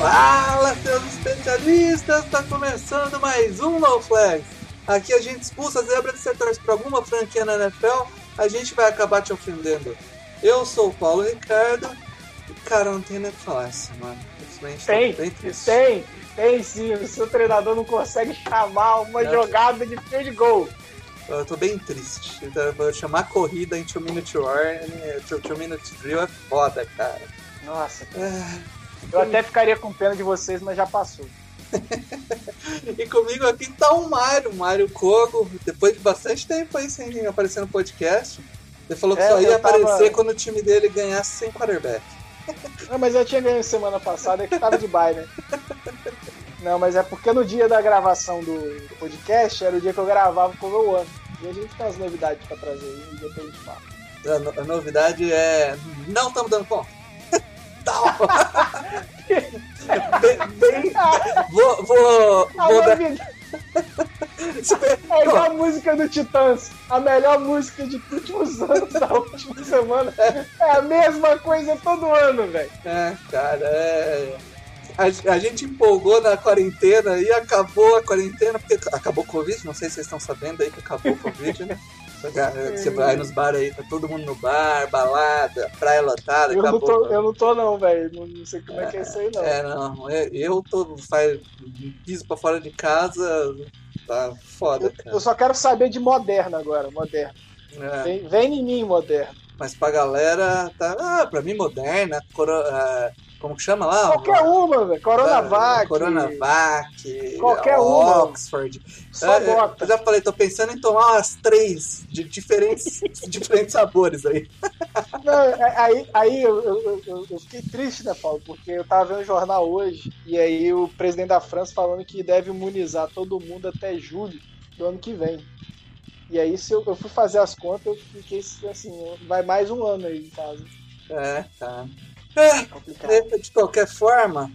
Fala, seus especialistas! Tá começando mais um No Flags. Aqui a gente expulsa a zebra de setores para alguma franquia na NFL, a gente vai acabar te ofendendo. Eu sou o Paulo Ricardo e, cara, não tem nem o que falar essa semana. Infelizmente, tô Tem, tem, tem sim. O seu treinador não consegue chamar uma Não. jogada de field goal. Eu tô bem triste. Então, eu vou chamar corrida em 2 Minute Warning, 2 Minute Drill é foda, cara. Nossa, Ah, eu até ficaria com pena de vocês, mas já passou. E comigo aqui tá o Mário, Mário Kogo, depois de bastante tempo aí sem aparecer no podcast. Ele falou que É, só ia tava- aparecer quando o time dele ganhasse sem quarterback. Não, mas eu tinha ganho semana passada, é que tava de bye, né? Não, mas é porque no dia da gravação do podcast era o dia que eu gravava com o meu ano. E a gente tem umas novidades pra trazer aí, depois a gente fala. A, no- a novidade é. Não estamos dando conta. Tá. bem, bem- vou. Vou. Vou dar- é igual a música do Titãs. A melhor música de últimos anos da última semana. É a mesma coisa todo ano, velho. É, cara, é. A, a gente empolgou na quarentena e acabou a quarentena, porque acabou o Covid, não sei se vocês estão sabendo aí que acabou o Covid, né? Você vai nos bares aí, tá todo mundo no bar, balada, praia lotada, Eu não tô, eu não tô não, velho. Não, não sei como é que é isso aí, não. É, não, eu- eu tô, faz, piso pra fora de casa, tá foda, Eu, eu só quero saber de moderna agora, moderna. É, Vem, vem em mim, moderna. mas pra galera, tá, ah, pra mim moderna, coro, ah, como que chama lá? Qualquer uma, velho. Coronavac. Coronavac, Qualquer uma. Oxford. Só É, bota. Eu já falei, tô pensando em tomar umas três de diferentes, diferentes sabores aí. Não, é- aí aí eu, eu, eu- eu fiquei triste, né, Paulo? Porque eu tava vendo o jornal hoje e aí o presidente da França falando que deve imunizar todo mundo até julho do ano que vem. E aí, se eu, eu fui fazer as contas, eu fiquei assim, vai mais um ano aí em casa. É, tá. É, Complicado. de qualquer forma,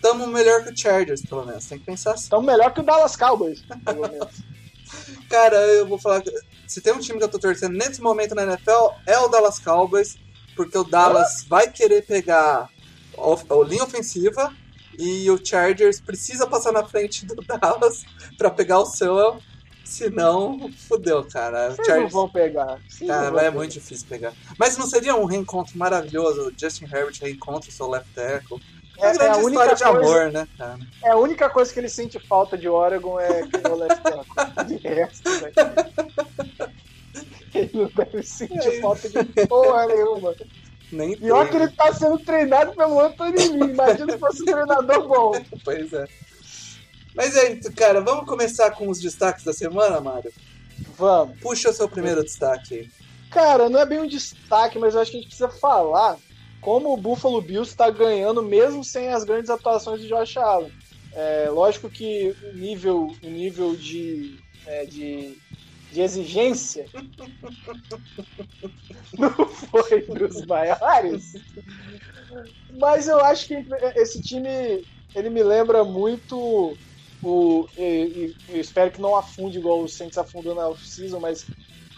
tamo melhor que o Chargers, pelo menos. Tem que pensar assim. Então melhor que o Dallas Cowboys, pelo menos. Cara, eu vou falar. que Se tem um time que eu tô torcendo nesse momento na NFL, é o Dallas Cowboys, porque o Dallas vai querer pegar a a linha ofensiva e o Chargers precisa passar na frente do Dallas pra pegar o seu. Senão, fudeu, cara. Vocês não Chargers, vão pegar. Não cara, vão é pegar. muito difícil pegar. Mas não seria um reencontro maravilhoso? O Justin Herbert reencontra o seu left tackle. É É, é a única coisa- amor, né, cara? É a única coisa que ele sente falta de Oregon é que o left tackle. De resto, velho. Ele não deve sentir É. falta de porra nenhuma. Nem Pior tem. que ele tá sendo treinado pelo Anthony Lee. Imagina se fosse um treinador bom. Pois é. Mas é isso, cara. Vamos começar com os destaques da semana, Mário? Vamos. Puxa o seu primeiro destaque. Cara, não é bem um destaque, mas eu acho que a gente precisa falar como o Buffalo Bills está ganhando mesmo sem as grandes atuações de Josh Allen. É, lógico que o nível, o nível de, é, de, de exigência não foi dos maiores, mas eu acho que esse time ele me lembra muito o. E, e- eu espero que não afunde igual o Saints afundou na off-season, mas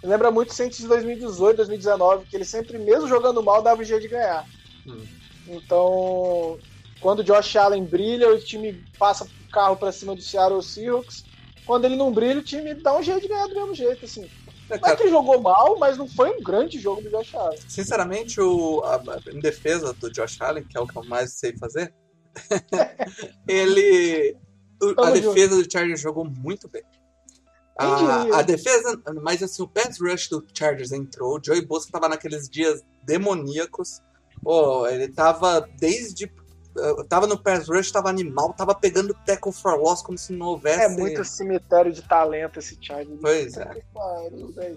lembra muito o Saints de 2018, 2019, que ele sempre, mesmo jogando mal, dava jeito de ganhar. Hum. Então, quando o Josh Allen brilha, o time passa o carro pra cima do Seattle Seahawks. Quando ele não brilha, o time dá um jeito de ganhar do mesmo jeito, assim. É, Não é cara, que ele jogou mal, mas não foi um grande jogo do Josh Allen. sinceramente, o, a- a- em defesa do Josh Allen, que é o que eu mais sei fazer, ele. A defesa do Chargers jogou muito bem. A, a defesa, mas assim, o pass rush do Chargers entrou, o Joey Bosa tava naqueles dias demoníacos. Pô, ele tava desde eu tava no pass rush, tava animal, tava pegando tackle for loss como se não houvesse. É muito cemitério de talento esse Chargers. Pois é.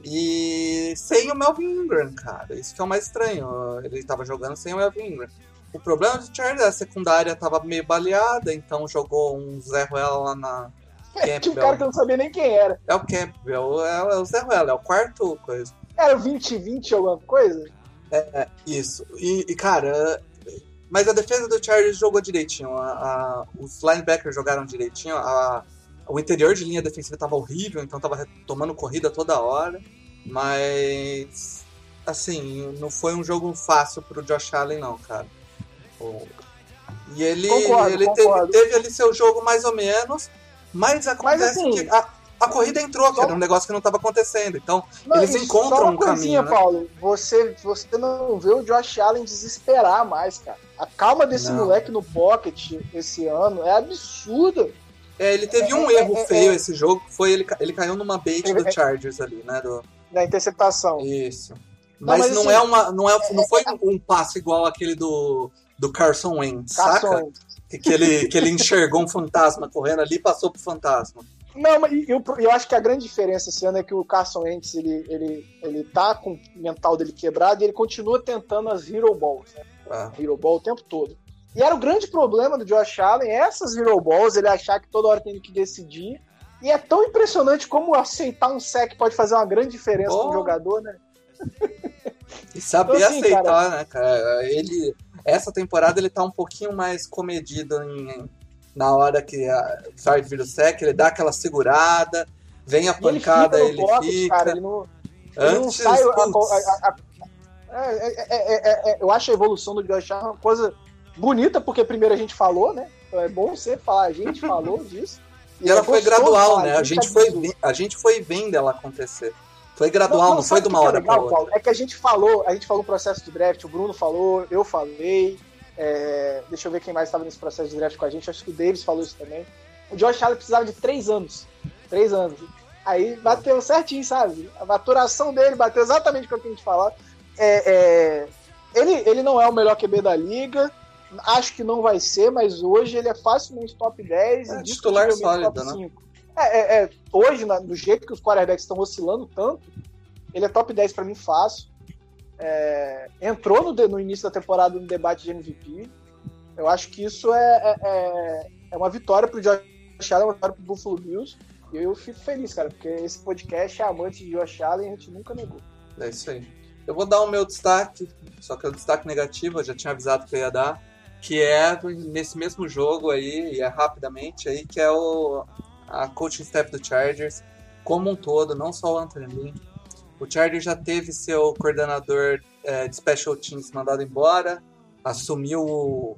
E sem o Melvin Ingram, cara. Isso que é o mais estranho. Ele tava jogando sem o Melvin Ingram. O problema do Chargers é a secundária tava meio baleada, então jogou um Zé Ruela lá na. É, tinha um cara que eu não sabia nem quem era. É o Campbell, é, é o Zé Ruela, é o quarto coisa. Era o 2020 alguma coisa? É, é, isso. E, e, cara, mas a defesa do Chargers jogou direitinho. A, a, os linebackers jogaram direitinho. A, o interior de linha defensiva estava horrível, então estava tomando corrida toda hora. Mas, assim, não foi um jogo fácil para o Josh Allen, não, cara. E ele, concordo, ele concordo. Teve, teve ali seu jogo mais ou menos, mas acontece mas, assim, que a, a corrida entrou, que era um negócio que não estava acontecendo. Então, não, eles encontram um caminho. Né? Paulo, você, você não vê o Josh Allen desesperar mais, cara. A calma desse não. moleque no pocket esse ano é absurda. É, ele teve é, um é, erro é, feio é. esse jogo, foi ele, ele caiu numa bait do é. Chargers ali, né? Do... Da interceptação. Isso. Mas, não, mas não assim, é uma. Não, é, não foi um passo igual aquele do, do Carson Wentz, Carson saca? Wentz. Que, ele, que ele enxergou um fantasma correndo ali e passou pro fantasma. Não, mas eu, eu acho que a grande diferença esse ano é que o Carson Wentz, ele, ele, ele tá com o mental dele quebrado e ele continua tentando as Hero Balls, né? Ah. Hero Ball o tempo todo. E era o grande problema do Josh Allen, essas Hero Balls, ele achar que toda hora tem que decidir. E é tão impressionante como aceitar um sec pode fazer uma grande diferença oh. pro jogador, né? E saber então, assim, aceitar, cara... né, cara? Ele, essa temporada ele tá um pouquinho mais comedido em, na hora que a Sarge vira o sec, ele dá aquela segurada, vem a pancada, ele fica. Ele fica. Cara, ele não, ele não sai. A, a, a, é, é, eu acho a evolução do Allen uma coisa bonita, porque primeiro a gente falou, né? É bom você falar, a gente falou disso. E, ela foi gradual, né? A gente, foi, a gente foi vendo ela acontecer. Foi gradual, não, não, não foi de uma hora para outra. Paulo? É que a gente falou, a gente falou o processo de draft, o Bruno falou, eu falei, é, deixa eu ver quem mais estava nesse processo de draft com a gente. Acho que o Davis falou isso também. O Josh Allen precisava de três anos. Três anos. Aí bateu certinho, sabe? A maturação dele bateu exatamente com o que a gente falou. É, é, ele, ele não é o melhor QB da liga. Acho que não vai ser, mas hoje ele é facilmente top 10 é, e titular sólido, top 5. Né? É, é, é, hoje, na, do jeito que os quarterbacks estão oscilando tanto, ele é top 10 para mim fácil é, entrou no, no, início da temporada no debate de MVP. Eu acho que isso é, é, é, é uma vitória pro Josh Allen, uma vitória pro Buffalo Bills. E eu fico feliz, cara, porque esse podcast é amante de Josh Allen e a gente nunca negou. É isso aí. Eu vou dar o meu destaque, só que é o destaque negativo, eu já tinha avisado que eu ia dar, que é nesse mesmo jogo aí, e é rapidamente aí, que é o a coaching staff do Chargers, como um todo, não só o Anthony Lynn, o Chargers já teve seu coordenador é, de Special Teams mandado embora, assumiu o,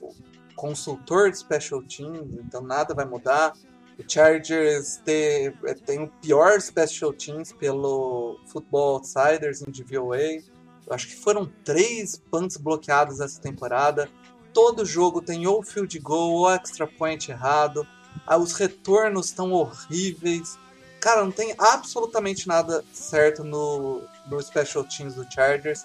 o consultor de Special Teams, então nada vai mudar. O Chargers tem, é, tem o pior Special Teams pelo Football Outsiders em DVOA. Eu acho que foram três punts bloqueados essa temporada. Todo jogo tem ou field goal ou extra point errado. Ah, os retornos estão horríveis. Cara, não tem absolutamente nada certo no, no Special Teams do Chargers.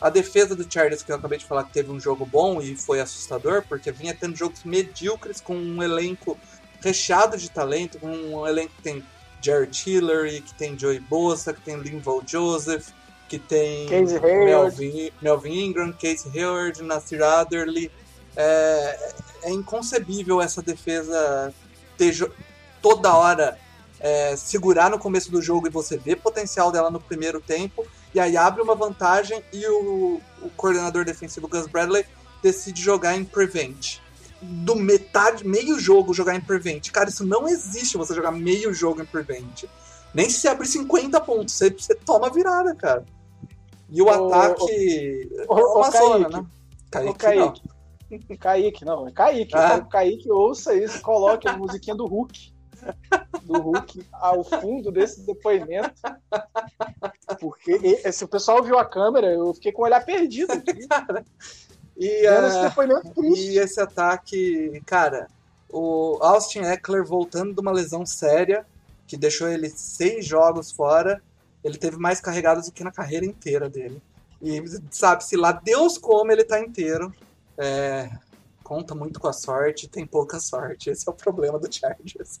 A defesa do Chargers, que eu acabei de falar que teve um jogo bom e foi assustador, porque vinha tendo jogos medíocres com um elenco recheado de talento, com um elenco que tem Jared Hillary, que tem Joey Bosa, que tem Linval Joseph, que tem Melvin, Melvin Ingram, Casey Hayward, Nasir Adderley. É, é inconcebível essa defesa ter toda hora é, segurar no começo do jogo e você vê potencial dela no primeiro tempo, e aí abre uma vantagem e o, o coordenador defensivo Gus Bradley decide jogar em prevent. Do metade, meio jogo jogar em prevent. Cara, isso não existe você jogar meio jogo em prevent. Nem se você abrir 50 pontos, você, você toma virada, cara. E o, o ataque. O, o, uma zona, né? Kaique, o Kaique. Kaique, não, é Kaique. Ah. Kaique ouça isso, coloque a musiquinha do Hulk do Hulk ao fundo desse depoimento. Porque se o pessoal viu a câmera, eu fiquei com o olhar perdido aqui. e, triste. e esse ataque, cara, o Austin Eckler voltando de uma lesão séria, que deixou ele seis jogos fora, ele teve mais carregados do que na carreira inteira dele. E sabe-se lá Deus como ele tá inteiro. É, conta muito com a sorte, tem pouca sorte. Esse é o problema do Chargers.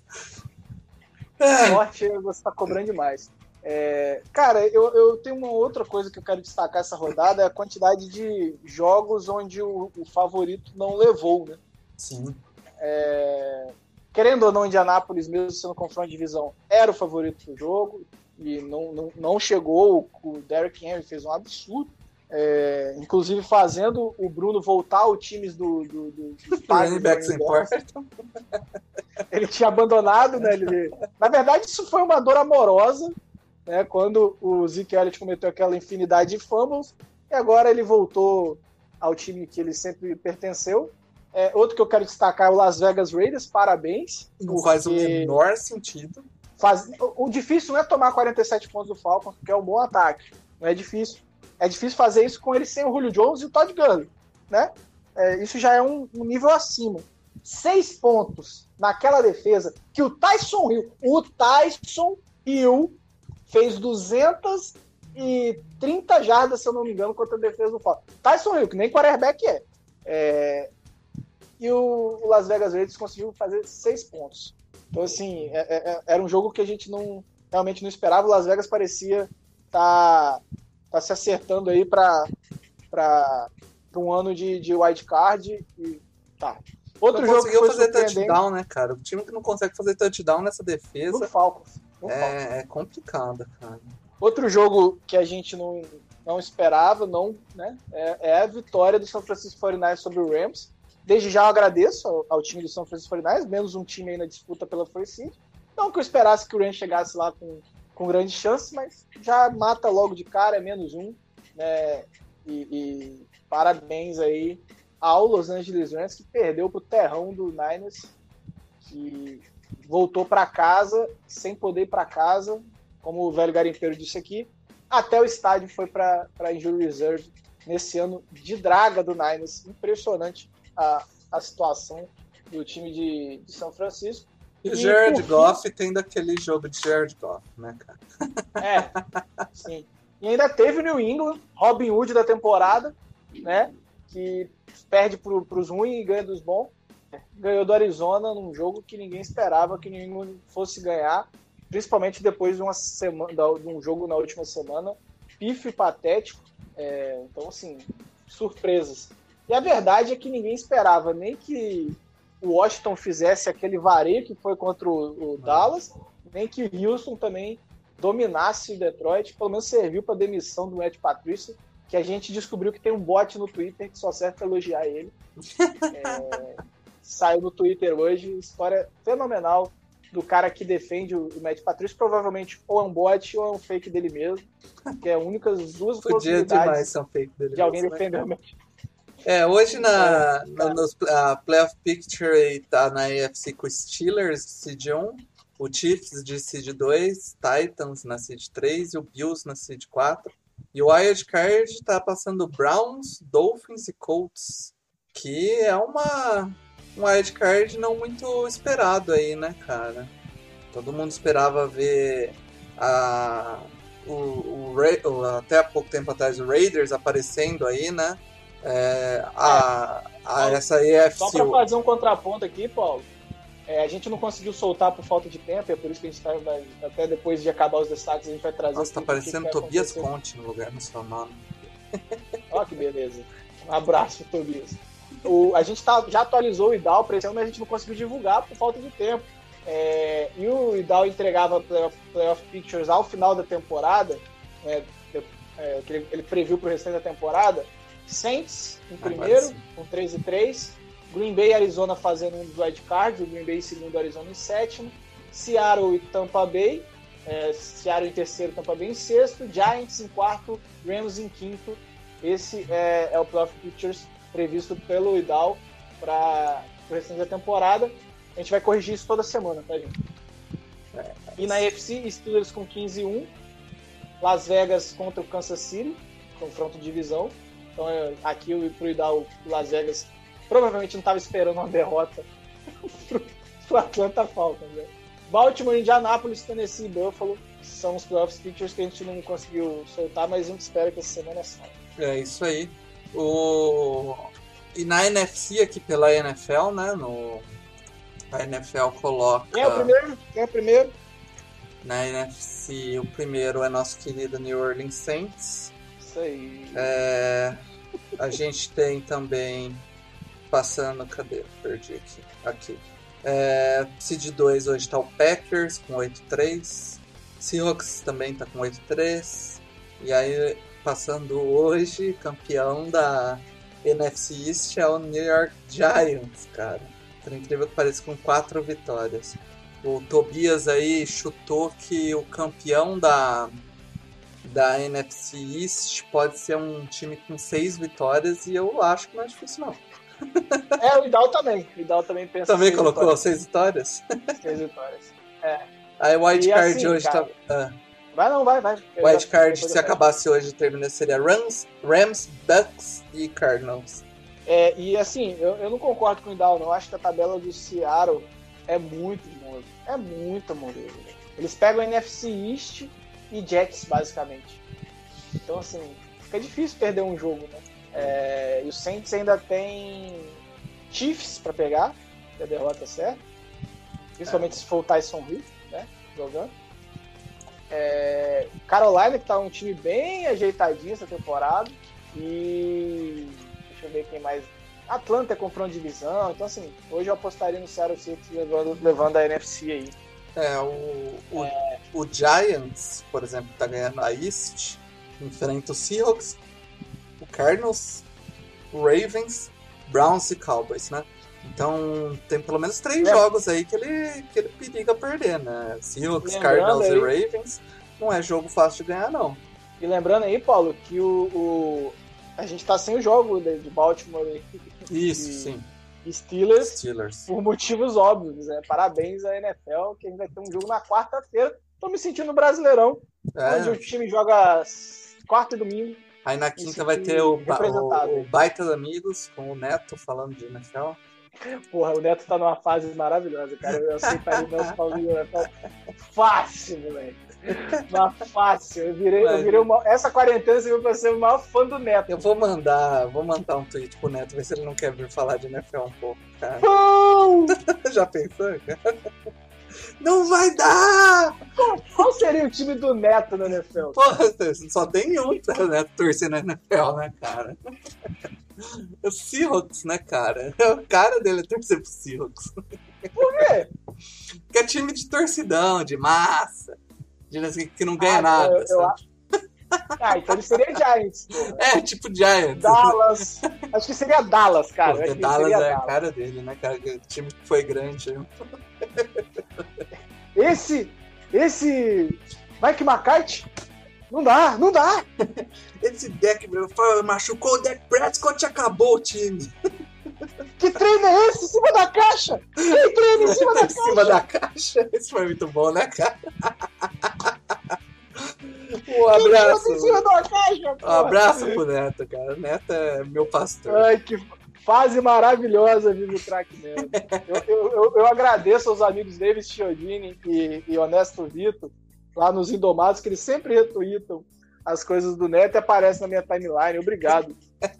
É. Sorte você tá cobrando demais. É, cara, eu, eu tenho uma outra coisa que eu quero destacar essa rodada, é a quantidade de jogos onde o, o favorito não levou, né? Sim. É, querendo ou não, Indianápolis, mesmo sendo confronto de divisão, era o favorito do jogo e não, não, não chegou. O Derrick Henry fez um absurdo. É, inclusive fazendo o Bruno voltar ao times do, do, do, do importam. Ele tinha abandonado, né? Ele, na verdade, isso foi uma dor amorosa, né? Quando o Zeke Elliott cometeu aquela infinidade de fumbles, e agora ele voltou ao time que ele sempre pertenceu. É, outro que eu quero destacar é o Las Vegas Raiders, parabéns. Não faz o menor sentido. Faz, o, o difícil não é tomar 47 pontos do Falcons, porque é um bom ataque. Não é difícil. É difícil fazer isso com ele sem o Julio Jones e o Todd Gurley, né? É, isso já é um, um, nível acima. Seis pontos naquela defesa que o Tyson Hill, o Tyson Hill fez 230 jardas, se eu não me engano, contra a defesa do Falcons. Tyson Hill, que nem quarterback é. é e o, Las Vegas Raiders conseguiu fazer seis pontos. Então, assim, é, é, é era um jogo que a gente não realmente não esperava. O Las Vegas parecia estar tá tá se acertando aí para um ano de, de wildcard e tá. Outro não jogo conseguiu fazer touchdown, né, cara? O time que não consegue fazer touchdown nessa defesa. No Falcons. No é, Falcons. é complicado, cara. Outro jogo que a gente não, não esperava, não, né, é, é a vitória do São Francisco 49 sobre o Rams. Desde já eu agradeço ao, ao, time do São Francisco 49 menos um time aí na disputa pela First Seed. Não que eu esperasse que o Rams chegasse lá com com grande chance, mas já mata logo de cara, é menos um. Né? E, e parabéns aí ao Los Angeles Rams, que perdeu para o terrão do Niners, que voltou para casa sem poder ir para casa, como o velho garimpeiro disse aqui, até o estádio foi para Injury Reserve nesse ano de draga do Niners. Impressionante a, a situação do time de, de São Francisco. E o Jared Goff fim... tendo aquele jogo de Jared Goff, né, cara? É, sim. E ainda teve o New England, Robin Hood da temporada, né? Que perde para os ruins e ganha dos bons. Ganhou do Arizona num jogo que ninguém esperava que o New England fosse ganhar, principalmente depois de, uma semana, de um jogo na última semana. Pifo e patético. É, então, assim, surpresas. E a verdade é que ninguém esperava nem que o Washington fizesse aquele vareio que foi contra o, o Dallas, nem que o Houston também dominasse o Detroit, pelo menos serviu para demissão do Ed Patrício, que a gente descobriu que tem um bot no Twitter que só serve para elogiar ele. É, saiu no Twitter hoje, história fenomenal do cara que defende o Matt Patrício, provavelmente ou é um bot ou é um fake dele mesmo, que é a única duas Podia possibilidades demais, fake dele de alguém né? defender o Matt é, hoje na, na nos, a Playoff Picture tá na AFC com Steelers, Seed 1, o Chiefs de Seed 2, Titans na Seed 3 e o Bills na Seed 4. E o Wild Card tá passando Browns, Dolphins e Colts, que é uma um wild card não muito esperado aí, né, cara? Todo mundo esperava ver a, o, o, até há pouco tempo atrás o Raiders aparecendo aí, né? É, a, a, essa EFC. Só para fazer um contraponto aqui, Paulo. É, a gente não conseguiu soltar por falta de tempo, é por isso que a gente vai, até depois de acabar os destaques, a gente vai trazer. Nossa, tá parecendo Tobias Conte no lugar do seu nome. Olha que beleza. Um abraço, Tobias. O, a gente tá, já atualizou o IDAL para esse ano, mas a gente não conseguiu divulgar por falta de tempo. É, e o IDAL entregava playoff, playoff Pictures ao final da temporada, é, é, ele, ele previu para o restante da temporada, Saints em primeiro, com 3 e 3. Green Bay e Arizona fazendo um dos wild cards, o Green Bay em segundo, Arizona em sétimo. Seattle e Tampa Bay, é, Seattle em terceiro, Tampa Bay em sexto. Giants em quarto, Rams em quinto. Esse é, é o Playoff Pictures previsto pelo Idal para o restante da temporada. A gente vai corrigir isso toda semana, tá, gente? E na UFC, Steelers com 15 e 1. Las Vegas contra o Kansas City, confronto de divisão. Então aqui eu pro Idal Las Vegas provavelmente não estava esperando uma derrota pro, pro Atlanta Falcons. Né? Baltimore, Indianapolis, Tennessee e Buffalo são os playoffs pictures que a gente não conseguiu soltar, mas a gente espera que essa semana saia. É isso aí. O... E na NFC aqui pela NFL, né? No, a NFL coloca. Quem é o primeiro? Quem é o primeiro? Na NFC, o primeiro é nosso querido New Orleans Saints. Isso aí. É, a gente tem também. Passando, cadê? Perdi aqui. Aqui. É, Seed 2 hoje tá o Packers com 8-3. Seahawks também tá com 8-3. E aí, passando hoje, campeão da NFC East é o New York Giants, cara. Por incrível que pareça, com 4 vitórias. O Tobias aí chutou que o campeão da, da NFC East pode ser um time com 6 vitórias e eu acho que não é difícil não. É, o Idal também. O Idal também pensa Também seis colocou vitórias. 6 vitórias? Seis vitórias. É. Aí o Card assim, hoje cara, tá. Ah. Vai não, vai, vai. Já- Card, se acabasse hoje, termina seria Rams, Rams, Bucks e Cardinals. É, e assim, eu, eu não concordo com o Idal, não. Eu acho que a tabela do Seattle é muito mole. É muito mole. Eles pegam NFC East e Jets, basicamente. Então, assim, fica difícil perder um jogo, né? É, e o Saints ainda tem Chiefs pra pegar, que a derrota é certa. Principalmente se for o Tyson Hill, né? Jogando. É, Carolina, que tá um time bem ajeitadinho essa temporada. E. Deixa eu ver quem mais. Atlanta é de divisão. Então, assim, hoje eu apostaria no Seattle Seahawks levando, levando a NFC aí. É, o, o, o Giants, por exemplo, tá ganhando a East, enfrenta o Seahawks, o Cardinals, o Ravens, Browns e Cowboys, né? Então tem pelo menos três É. jogos aí que ele, que ele periga perder, né? Seahawks, Cardinals e aí- Ravens não é jogo fácil de ganhar, não. E lembrando aí, Paulo, que o, o- a gente tá sem o jogo de de Baltimore Isso, E- sim. Steelers Steelers. por motivos óbvios. Né? Parabéns à NFL, que a gente vai ter um jogo na quarta-feira. Tô me sentindo brasileirão, onde o É. time joga quarta e domingo. Aí na quinta vai ter o, o, o Baita Amigos com o Neto falando de NFL. Porra, o Neto tá numa fase maravilhosa, cara. Eu aceitaria o nosso Paulinho da NFL fácil, moleque. Mas fácil. Eu virei, eu virei uma, essa quarentena viu pra ser o maior fã do Neto. Eu vou mandar, vou mandar um tweet pro Neto, ver se ele não quer vir falar de NFL um pouco, cara. Já pensou, cara? Não vai dar! Qual seria o time do Neto no NFL? Porra, só tem um, né? Torcendo na NFL, né, cara? O Seahawks, né, cara? O cara dele é torcer pro Seahawks. Por quê? Que é time de torcidão, de massa. De assim, que não ganha Ah, nada, eu- eu sabe? Ah, então ele seria Giants. porra. É, tipo Giants. Dallas. Acho que seria Dallas, cara. Porque Acho Dallas é a Dallas. cara dele, né, cara? Que time que foi grande. né? Esse. Esse. Mike McCarthy? Não dá, não dá. Esse deck meu, machucou o deck Prescott e acabou o time. Que treino é esse em cima da caixa? Quem treina em cima da em cima caixa? da caixa. Isso foi muito bom, né, cara? Um abraço. caixa? Um abraço pro Neto, cara. O Neto é meu pastor. Ai, que fase maravilhosa vive o mesmo. Eu, eu, eu, eu agradeço aos amigos Davis Chiodini e, e Honesto Vitor, lá nos Indomados, que eles sempre retweetam as coisas do Neto e aparecem na minha timeline. Obrigado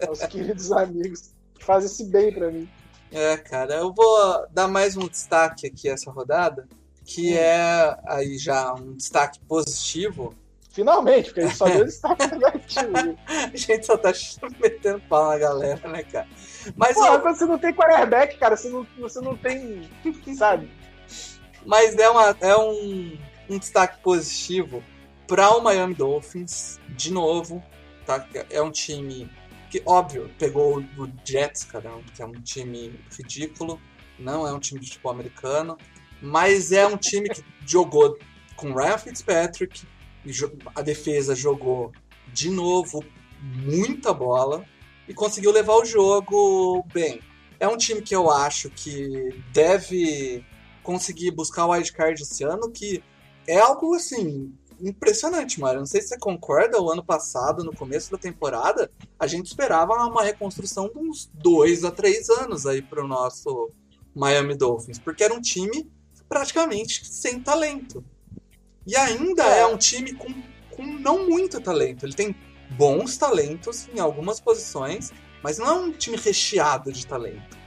aos queridos amigos fazem esse bem pra mim. É, cara, eu vou dar mais um destaque aqui essa rodada, que Hum. é aí já um destaque positivo. Finalmente, porque a gente só deu destaque negativo. A gente só tá metendo pau na galera, né, cara? Mas, Porra, eu- você não tem quarterback, cara, você não, você não tem. Sabe? mas é, uma, é um, um destaque positivo para o Miami Dolphins, de novo, tá? É um time que, óbvio, pegou o Jets, cara, que é um time ridículo, não é um time de futebol americano, mas é um time que jogou com Ryan Fitzpatrick, a defesa jogou de novo muita bola e conseguiu levar o jogo bem. É um time que eu acho que deve conseguir buscar o wildcard esse ano, que é algo assim impressionante, Mário. Não sei se você concorda, o ano passado, no começo da temporada, a gente esperava uma reconstrução de uns dois a três anos aí para o nosso Miami Dolphins, porque era um time praticamente sem talento. E ainda é, É. um time com, com não muito talento. Ele tem bons talentos em algumas posições, mas não é um time recheado de talento.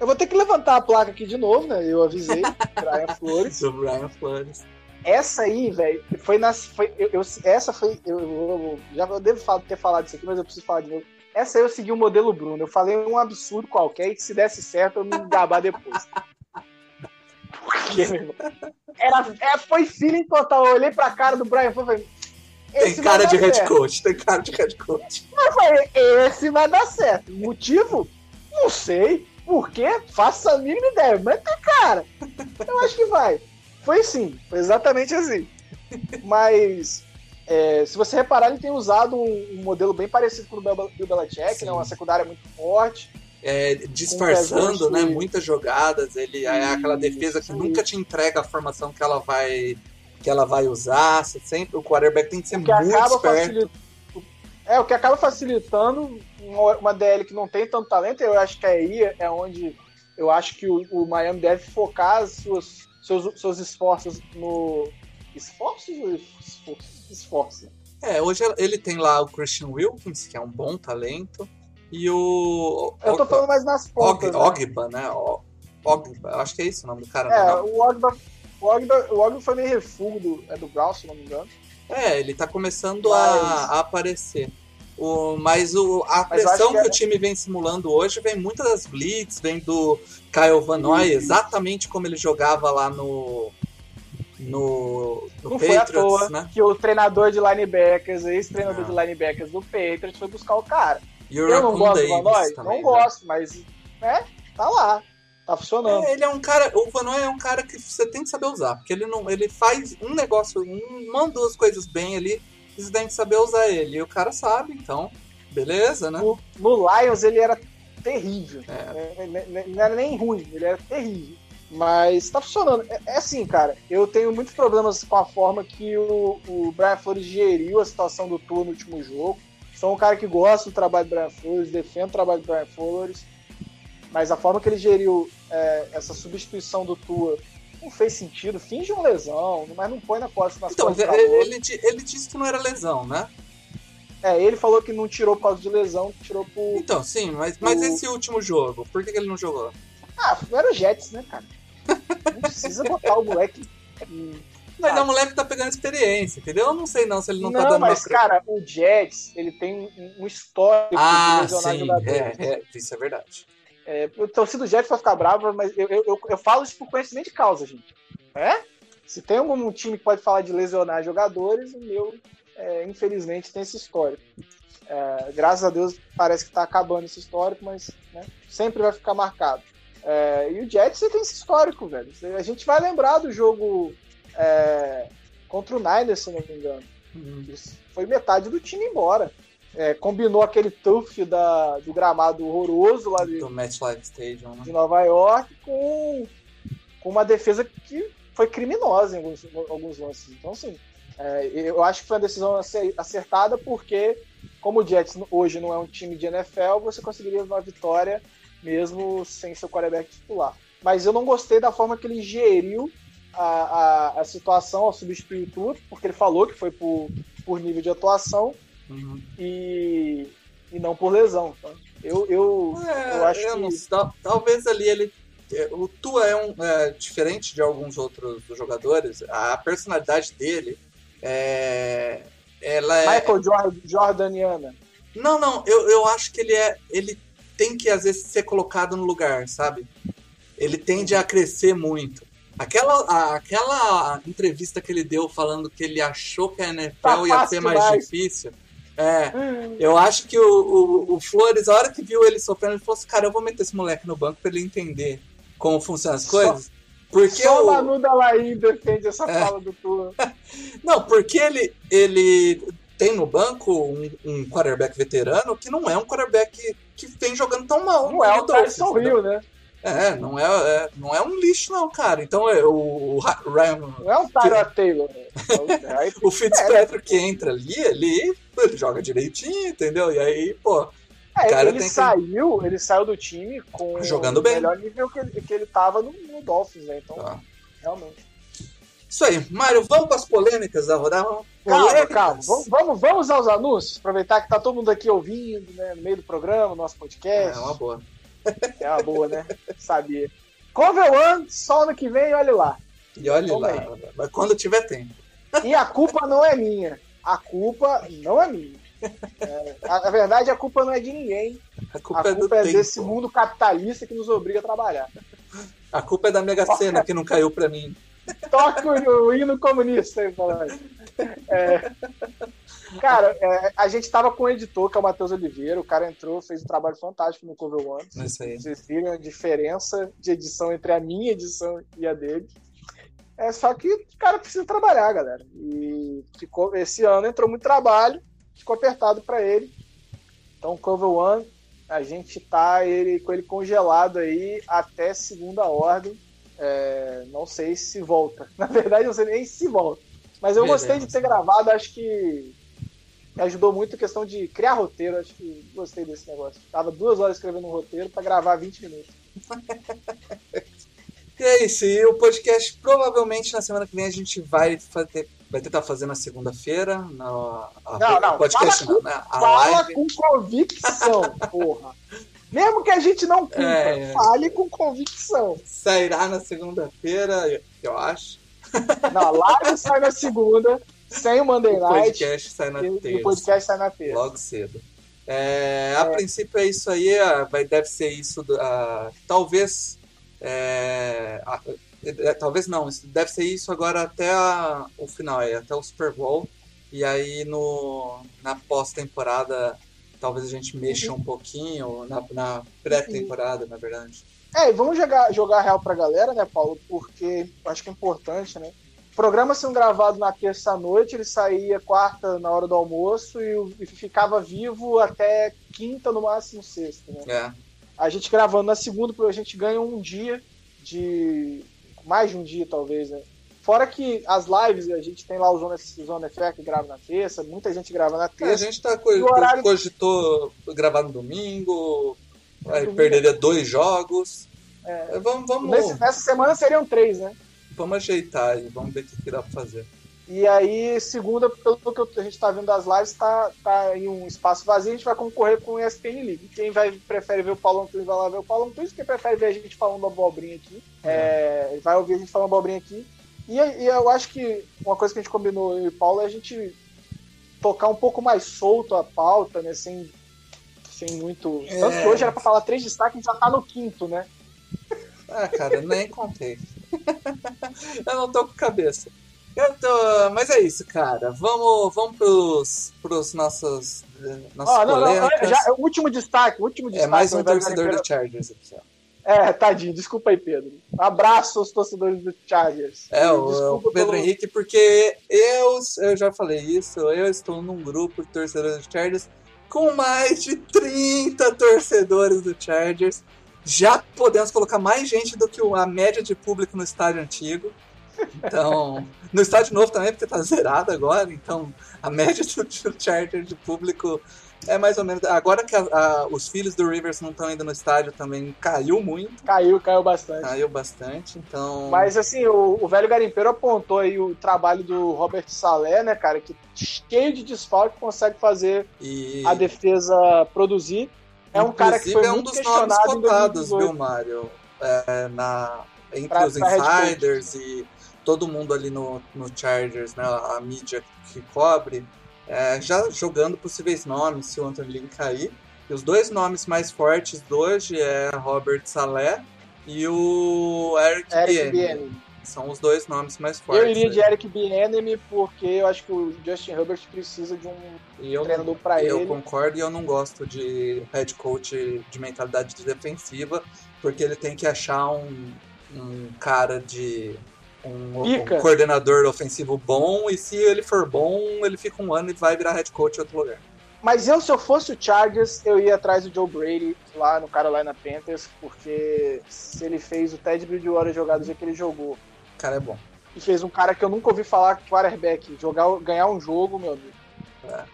Eu vou ter que levantar a placa aqui de novo, né? Eu avisei, Brian Flores. Do Brian Flores. Essa aí, velho, foi nas. Foi, eu, eu- essa foi. Eu, eu- já eu devo fa- ter falado isso aqui, mas eu preciso falar de novo. Essa aí eu segui o modelo Bruno. Eu falei um absurdo qualquer e que se desse certo eu me gabar depois. Porque, meu irmão, era, é, foi feeling total. Eu olhei pra cara do Brian e falei. Tem "Esse cara de head certo." coach, tem cara de head coach. Eu falei, esse vai dar certo. Motivo? Não sei. Por quê? Faço a mínima ideia. Mas tem cara. Eu acho que vai. Foi sim. Foi exatamente assim. Mas, é, se você reparar, ele tem usado um, um modelo bem parecido com o do Bel- do Belichick, Sim. né? Uma secundária muito forte. É, disfarçando né, muitas jogadas, ele é aquela defesa que nunca te entrega a formação que ela vai que ela vai usar. Sempre o quarterback tem que ser O que muito acaba esperto. facilitando. É, o que acaba facilitando uma, uma DL que não tem tanto talento, eu acho que aí é onde eu acho que o, o Miami deve focar as suas, seus, seus esforços no. Esforços ou esforços? Esforços. É, hoje ele tem lá o Christian Wilkins, que é um bom talento, e o Eu tô falando mais nas pontas. né? Ogba, né? Ogba, eu acho que é isso o nome do cara, É, não? o Ogba, o Ogba, o Ogba foi meio refúgio do, é do Brown, se não me engano. É, ele tá começando a aparecer. O, mas o, a Mas pressão que, que é- o time vem simulando hoje vem muito das blitz, vem do Kyle Van Noy, Isso. exatamente como ele jogava lá no no, no não foi à Patriots, toa né? que o treinador de linebackers, ex-treinador Ah. de linebackers do Patriots, foi buscar o cara. E o Eu não gosto do Van Noy? também, Não né? gosto, mas né, tá lá. Tá funcionando. É, ele é um cara, o Van Noy é um cara que você tem que saber usar, porque ele não, ele faz um negócio, um, uma duas coisas bem ali, você tem que saber usar ele. E o cara sabe, então, beleza, né? No, no Lions ele era terrível. É. É, né, né, Não era nem ruim, ele era terrível. Mas tá funcionando. É, é assim, cara, eu tenho muitos problemas com a forma que o, o Brian Flores geriu a situação do Tua no último jogo. Sou um cara que gosta do trabalho do Brian Flores, defendo o trabalho do Brian Flores, mas a forma que ele geriu é, essa substituição do Tua não fez sentido. Finge uma lesão, mas não põe na costa nas Então, costas ele, ele, ele disse que não era lesão, né? É, ele falou que não tirou por causa de lesão, tirou por. Então, sim, mas, mas O- esse último jogo, por que, que ele não jogou? Ah, não era o Jets, né, cara? Não precisa botar o moleque. Mas Ah. o moleque tá pegando experiência, entendeu? Eu não sei não se ele não, Não, tá dando mas, uma... cara, o Jets, ele tem um- um histórico Ah, de lesionar sim, jogadores. é, é, isso é verdade. É, o torcida do Jets vai ficar brava, mas eu, eu, eu, falo isso por conhecimento de causa, gente. É? Se tem algum time que pode falar de lesionar jogadores, o meu, é, infelizmente, tem esse histórico. É, graças a Deus parece que tá acabando esse histórico, mas né, sempre vai ficar marcado. É, e o Jets tem esse histórico, velho. A gente vai lembrar do jogo é, contra o Niners, se não me engano. Hum. Isso foi metade do time embora. É, combinou aquele turf da, do gramado horroroso lá de, Do MetLife Stadium, né? de Nova York com, com uma defesa que foi criminosa em alguns, alguns lances. Então, assim, é, eu acho que foi uma decisão ace- acertada porque, como o Jets hoje não é um time de NFL, você conseguiria uma vitória mesmo sem seu quarterback titular. Mas eu não gostei da forma que ele geriu a, a, a situação ao substituir tudo, porque ele falou que foi por, por nível de atuação Uhum. e, e não por lesão. Tá? Eu, eu, É, eu acho eu que. não sei, tal- talvez ali ele. é, O Tua é um é, diferente de alguns outros jogadores. A personalidade dele é. Ela é. Michael Jordan, Jordaniana. Não, não, eu, eu acho que ele é. Ele tem que, às vezes, ser colocado no lugar, sabe? Ele tende a crescer muito. Aquela, aquela entrevista que ele deu falando que ele achou que a NFL Tá ia ser mais demais. difícil. É, eu acho que o, o, o Flores, a hora que viu ele sofrendo, ele falou assim: Cara, eu vou meter esse moleque no banco pra ele entender como funcionam as Só- coisas. Porque Só o, Manu Dalaí defende essa É. fala do Tua. Não, porque ele, ele tem no banco um, um quarterback veterano que não é um quarterback que vem jogando tão mal. Não é o Dolphins, Tyson? Hill, né? É, não é, é- não é um lixo, não, cara. Então é, o, o Ryan, Não é o Tyrod Taylor. né? É o- Fitzpatrick que entra ali, ele, ele joga direitinho, entendeu? E aí, pô, É, cara ele tem que- saiu, ele saiu do time com Jogando o bem. melhor nível que ele, que ele tava no, no Dolphins, né? Então, tá. realmente. Isso aí, Mário, vamos para as polêmicas da rodada? Calma, calma. Vamos, vamos, vamos aos anúncios? Aproveitar que tá todo mundo aqui ouvindo, né? No meio do programa, nosso É podcast. uma boa. É uma boa, né? Sabia. Cover One, só ano que vem, olha lá. E olha Vamos lá, mas quando tiver tempo. E a culpa não é minha. A culpa não é minha. É, na verdade, a culpa não é de ninguém. A culpa, A é culpa é tempo. desse mundo capitalista que nos obriga a trabalhar. A culpa é da Mega Sena que não caiu pra mim. O, o hino comunista aí, falando. É, cara, é, a gente tava com o editor, que é o Matheus Oliveira. O cara entrou, fez um trabalho fantástico no Cover One. Isso aí. Vocês viram a diferença de edição entre a minha edição e a dele. É só que o cara precisa trabalhar, galera. E ficou, esse ano entrou muito trabalho, ficou apertado para ele. Então, Cover One, a gente tá ele, com ele congelado aí até segunda ordem. É, não sei se volta. Na verdade, não sei nem se volta. Mas eu Veremos. gostei de ter gravado, acho que ajudou muito a questão de criar roteiro. Acho que gostei desse negócio. Tava duas horas escrevendo um roteiro para gravar 20 minutos. E é isso, e o podcast provavelmente na semana que vem a gente vai fazer, vai tentar fazer na segunda-feira. na- a- Não, não, podcast fala não, né? A Fala live. com convicção, porra. Mesmo que a gente não cumpra, É. fale com convicção. Sairá na segunda-feira, eu- eu acho. Não, a live sai na segunda, sem o Monday O Night, podcast sai na e o terça. podcast sai na terça. Logo cedo. É, A princípio é isso aí, ah, vai, deve ser isso. ah, talvez. é, ah, é, talvez não, deve ser isso agora até a- o final, aí, até o Super Bowl. E aí no, na pós-temporada talvez a gente mexa um pouquinho, na, na pré-temporada, na verdade. É, e vamos jogar, jogar real pra galera, né, Paulo? Porque eu acho que é importante, né? O programa sendo gravado na terça-noite, ele saía quarta na hora do almoço e, e ficava vivo até quinta, no máximo sexta, né? É, A gente gravando na segunda, a gente ganha um dia de. mais de um dia, talvez, né? Fora que as lives, a gente tem lá o Zona, Zona FR que grava na terça, muita gente grava na É, a terça. gente tá co horário- cogitou gravar no domingo, aí domingo. perderia dois jogos. É. Vamos, vamos, Nesse- nessa semana seriam três, né? Vamos ajeitar aí, vamos ver o que, que dá pra fazer. E aí, segunda, pelo que a gente tá vendo das lives, tá, tá em um espaço vazio, a gente vai concorrer com o ESPN League. Quem vai, prefere ver o Paulo Antunes vai lá ver o Paulo Antunes, quem prefere ver a gente falando abobrinha aqui, é, vai ouvir a gente falando abobrinha aqui. E, e eu acho que uma coisa que a gente combinou, eu e o Paulo, é a gente tocar um pouco mais solto a pauta, né, sem, sem muito... Tanto que É. hoje era pra falar três destaques, a gente já tá no quinto, né? Ah, cara, nem contei. eu não tô com cabeça. Eu tô... Mas é isso, cara. Vamos, vamos pros, pros nossos, nossas Ó, não, não, já, o último destaque, o último é destaque. mais um torcedor do Chargers aqui, ó. É, tadinho, desculpa aí, Pedro. Abraço aos torcedores do Chargers. É, o, Desculpa o Pedro pelo- Henrique, porque eu, eu já falei isso, eu estou num grupo de torcedores do Chargers com mais de 30 torcedores do Chargers. Já podemos colocar mais gente do que a média de público no estádio antigo. Então, no estádio novo também, porque tá zerado agora. Então, a média do, do Chargers de público é mais ou menos. Agora que a- a- os filhos do Rivers não estão indo no estádio também, caiu muito, Caiu, caiu bastante. caiu bastante. Então. Mas assim, o, o velho garimpeiro apontou aí o trabalho do Robert Salé, né, cara, que cheio de desfalque consegue fazer e... a defesa produzir. É um cara que foi Inclusive, é um muito dos nomes cotados, 2018. viu, Mário? É, na, entre Pra- os pra insiders e todo mundo ali no, no Chargers, né, a mídia que cobre, é, já jogando possíveis nomes se o Anthony Lynn cair. E os dois nomes mais fortes de hoje é Robert Saleh e o Eric, Eric Bieniemy. São os dois nomes mais fortes. Eu iria de. Eric Bieniemy porque eu acho que o Justin Herbert precisa de um eu, treinador eu ele. concordo e eu não gosto de head coach de mentalidade defensiva, porque ele tem que achar um, um cara de. Um, um coordenador ofensivo bom, e se ele for bom, ele fica um ano e vai virar head coach em outro lugar. Mas eu, se eu fosse o Chargers, eu ia atrás do Joe Brady lá no Carolina Panthers, porque se ele fez o Ted Bridgewater jogar do jeito que ele jogou, cara é bom. e fez um cara que eu nunca ouvi falar, quarterback, jogar, ganhar um jogo, meu Deus. É.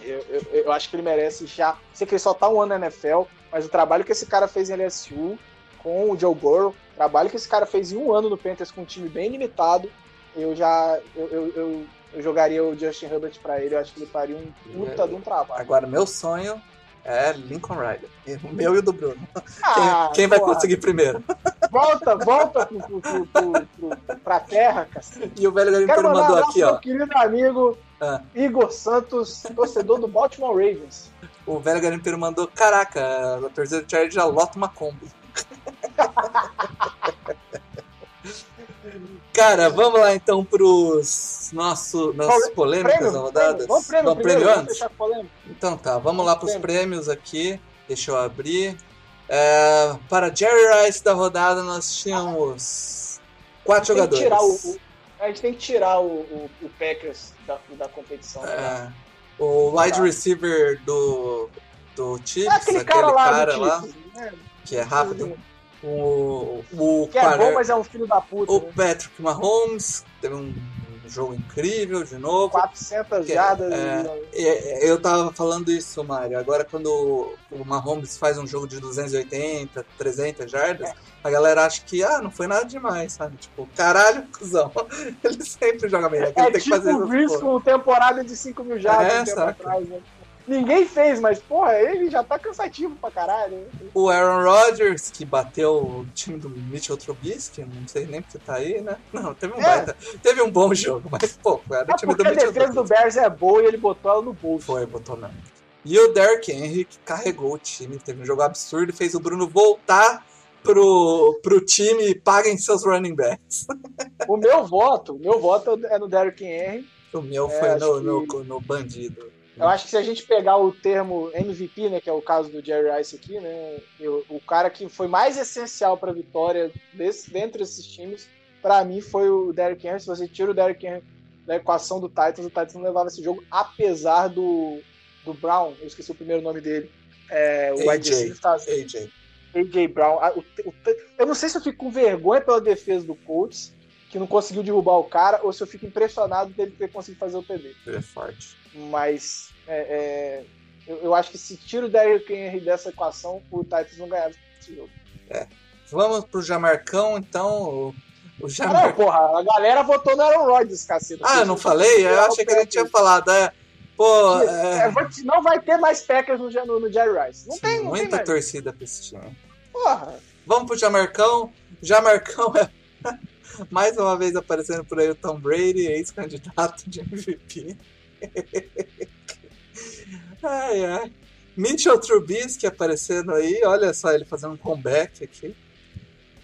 Eu, eu, eu acho que ele merece já. Sei que ele só tá um ano na NFL, mas o trabalho que esse cara fez em LSU com o Joe Burrow, o trabalho que esse cara fez em um ano no Panthers com um time bem limitado, eu já eu, eu, eu, eu jogaria o Justin Herbert pra ele. Eu acho que ele faria um puta de um trabalho. Agora, meu sonho é Lincoln Riley. O meu e o do Bruno. Ah, quem quem vai conseguir primeiro? Volta, volta pro, pro, pro, pro, pra terra, cacete. E o velho garimpeiro mandou aqui, ó. querido amigo Ah. Igor Santos, torcedor do Baltimore Ravens. O velho garimpeiro mandou: Caraca, a torcida do Chargers já lota uma Kombi. Cara, vamos lá então pros nosso, nossas polêmicas Prêmio, da rodada. Vamos prêmio Vamos prêmio antes? Então tá, vamos lá pros Prêmio. prêmios aqui. Deixa eu abrir. É, para Jerry Rice da rodada, nós tínhamos quatro jogadores. o, o- a gente tem que tirar o, o, o Packers da, da competição. né? É, o wide receiver do, do Chiefs, É aquele cara lá cara do lá, Chiefs, né? que é rápido. O, o, Que é bom, mas é um filho da puta. o né? Patrick Mahomes teve um jogo incrível de novo. 400 Que- jardas. é, e- É, Eu tava falando isso, Mário. Agora, quando o Mahomes faz um jogo de 280, 300 jardas, É. a galera acha que, ah, não foi nada demais, sabe? Tipo, caralho, cuzão. Ele sempre joga bem. Ele É tem que tipo fazer o essas Breeze porra. com temporada de 5 mil jardas É, um tempo atrás. Né? Ninguém fez, mas, porra, ele já tá cansativo pra caralho. O Aaron Rodgers, que bateu o time do Mitchell Trubisky, não sei nem porque tá aí, né? Não, teve um, É. baita- teve um bom jogo, mas, pô, era o time do porque a Mitchell defesa do Trubisky. Bears é boa e ele botou ela no bolso. Foi, botou mesmo. E o Derrick Henry, que carregou o time, teve um jogo absurdo e fez o Bruno voltar pro, pro time e paguem seus running backs. O meu voto, o meu voto é no Derrick Henry. O meu É, foi no, que- no, no bandido. Eu acho que se a gente pegar o termo MVP, né, que é o caso do Jerry Rice aqui, né, eu- o cara que foi mais essencial para a vitória desse, dentre esses times, para mim foi o Derrick Henry. Se você tira o Derrick Henry da equação do Titans, o Titans não levava esse jogo, apesar do, do Brown, eu esqueci o primeiro nome dele, é, o AJ. tá- AJ. AJ Brown. O- o- eu não sei se eu fico com vergonha pela defesa do Colts, que não conseguiu derrubar o cara, ou se eu fico impressionado dele ter conseguido fazer o TD. Ele é forte. Mas é, é, eu, eu acho que se tira o Derrick Henry dessa equação, o Titans não ganhava esse jogo. Vamos pro Jamarcão, então. O, o Ah, não, Jamar... porra, a galera votou no Aaron Rodgers, caceta. Ah, eu não falei? Eu achei que gente tinha falado. É, pô, É, é, não vai ter mais Packers no, no, no Jerry Rice. Não tem, não tem muita mais. torcida pra esse time. Porra. Vamos pro Jamarcão. Jamarcão é mais uma vez aparecendo por aí o Tom Brady, ex-candidato de MVP. ai, ai. Mitchell Trubisky aparecendo aí, olha só ele fazendo um comeback aqui.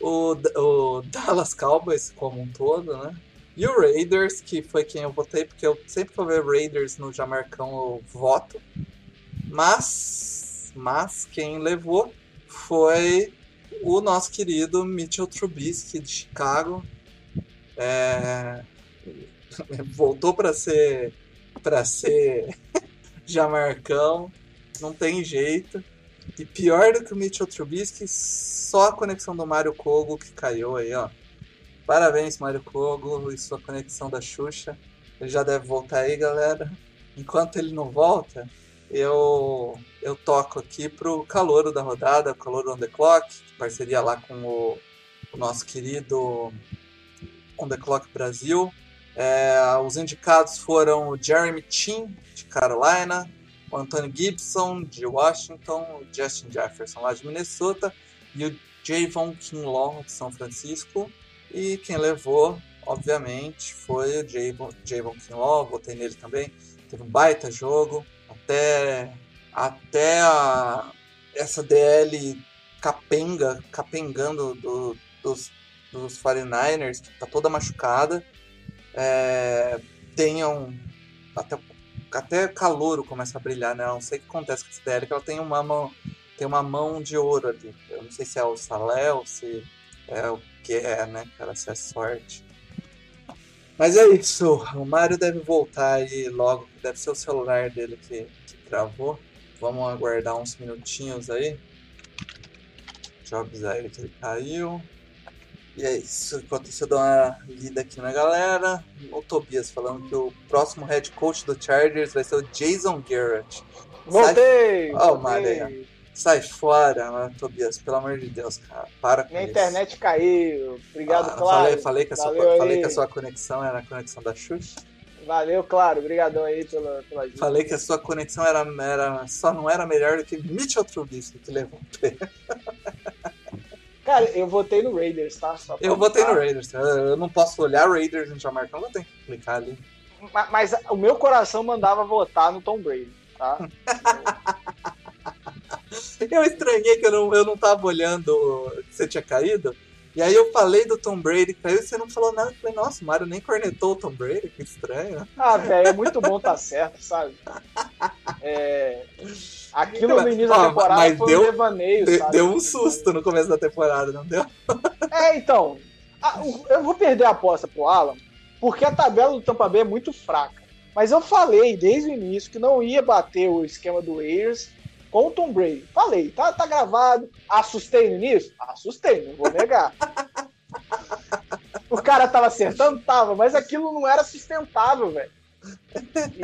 O, o Dallas Cowboys como um todo, né? E o Raiders, que foi quem eu votei, porque eu sempre que eu ver Raiders no Jamarcão eu voto. Mas, mas quem levou foi o nosso querido Mitchell Trubisky de Chicago. É, voltou para ser para ser Jamarcão, não tem jeito. E pior do que o Mitchell Trubisky, só a conexão do Mário Kogo que caiu aí, ó. Parabéns, Mário Kogo, e sua conexão da Xuxa. Ele já deve voltar aí, galera. Enquanto ele não volta, eu eu toco aqui pro calouro da rodada, o calouro on the clock, parceria lá com o, o nosso querido On the Clock Brasil. É, os indicados foram o Jeremy Chin, de Carolina, o Anthony Gibson, de Washington, o Justin Jefferson, lá de Minnesota, e o Javon Kinlaw, de São Francisco. E quem levou, obviamente, foi o Javon, Javon Kinlaw, votei nele também. Teve um baita jogo, até, até a, essa DL capenga, capengando do, dos, dos 49ers, que tá toda machucada. É, tenham até, até calouro começa a brilhar, né? Não sei o que acontece com essa DL, que ela tem uma mão, tem uma mão de ouro ali. Eu não sei se é o Salé ou se é o que é, né, cara? Se é sorte. Mas é isso. O Mário deve voltar aí logo. Deve ser o celular dele que, que travou. Vamos aguardar uns minutinhos aí. Jobs aí que ele caiu. E é isso. Enquanto isso, eu dou uma lida aqui na galera. O Tobias falando que o próximo head coach do Chargers vai ser o Jason Garrett. Voltei! Ó, o aí, Sai fora, Tobias, pelo amor de Deus, cara. Para com Minha isso. internet caiu. Obrigado, Ah, Claro. falei, falei, que a sua, falei que a sua conexão era a conexão da Xuxa. Valeu, Claro. Obrigadão aí pela, pela ajuda. Falei que a sua conexão era, era, só não era melhor do que Mitchell Trubisky, que levou um pé. Cara, eu votei no Raiders, tá? Eu votei no. Raiders. Eu, eu não posso olhar Raiders no Jamarcão, eu tenho que clicar ali. Ma- Mas o meu coração mandava votar no Tom Brady, tá? Eu estranhei que eu não, eu não tava olhando que você tinha caído. E aí eu falei do Tom Brady, caiu e você não falou nada. Eu falei, nossa, o Mário nem cornetou o Tom Brady, que estranho. Ah, velho, é muito bom tá certo, sabe? É... Aquilo no início da Ó, temporada mas foi deu- um devaneio, De- sabe? deu um susto no começo da temporada, não deu? É, então. a- Eu vou perder a aposta pro Alan, porque a tabela do Tampa Bay é muito fraca. Mas eu falei desde o início que não ia bater o esquema do Ayers com o Tom Brady. Falei, tá, tá gravado. Assustei no início? Assustei, não vou negar. o cara tava acertando? Tava, mas aquilo não era sustentável, velho.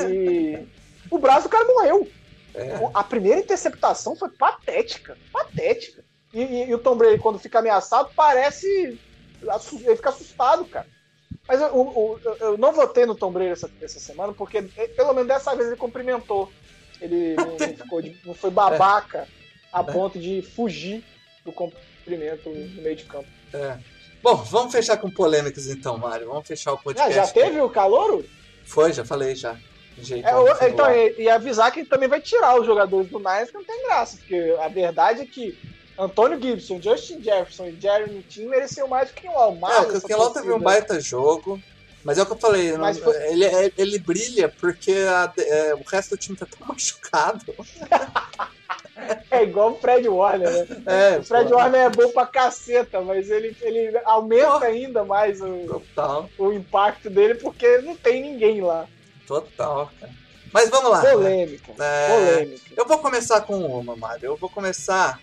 E o braço do cara morreu. É. A primeira interceptação foi patética. Patética. E, e- e o Tom Brady, quando fica ameaçado, parece. Ele fica assustado, cara. Mas eu, eu- eu- não votei no Tom Brady essa, essa semana, porque eh, pelo menos dessa vez ele cumprimentou. Ele não, não ficou de- não foi babaca a ponto de fugir do cumprimento no meio de campo. É. Bom, vamos fechar com polêmicas então, Mário. Vamos fechar o Ah, podcast. já teve o calouro? Foi, já falei já. Jeito É, então, e, e avisar que ele também vai tirar os jogadores do Niners, que não tem graça, porque a verdade é que Antônio Gibson, Justin Jefferson e Jeremy Tim mereciam mais do que o Almar. É, o Kelão teve um baita jogo. Mas é o que eu falei, não- foi- ele, é- ele brilha porque a- é, o resto do time tá tão machucado. É igual o Fred Warner, né? É, O Fred pô, Warner é bom pra caceta, mas ele, ele aumenta Pô. ainda mais o, Total, o impacto dele porque não tem ninguém lá. Total, cara. Mas vamos lá. Polêmica. É, Polêmica. Eu vou começar com uma, Mário. Eu vou começar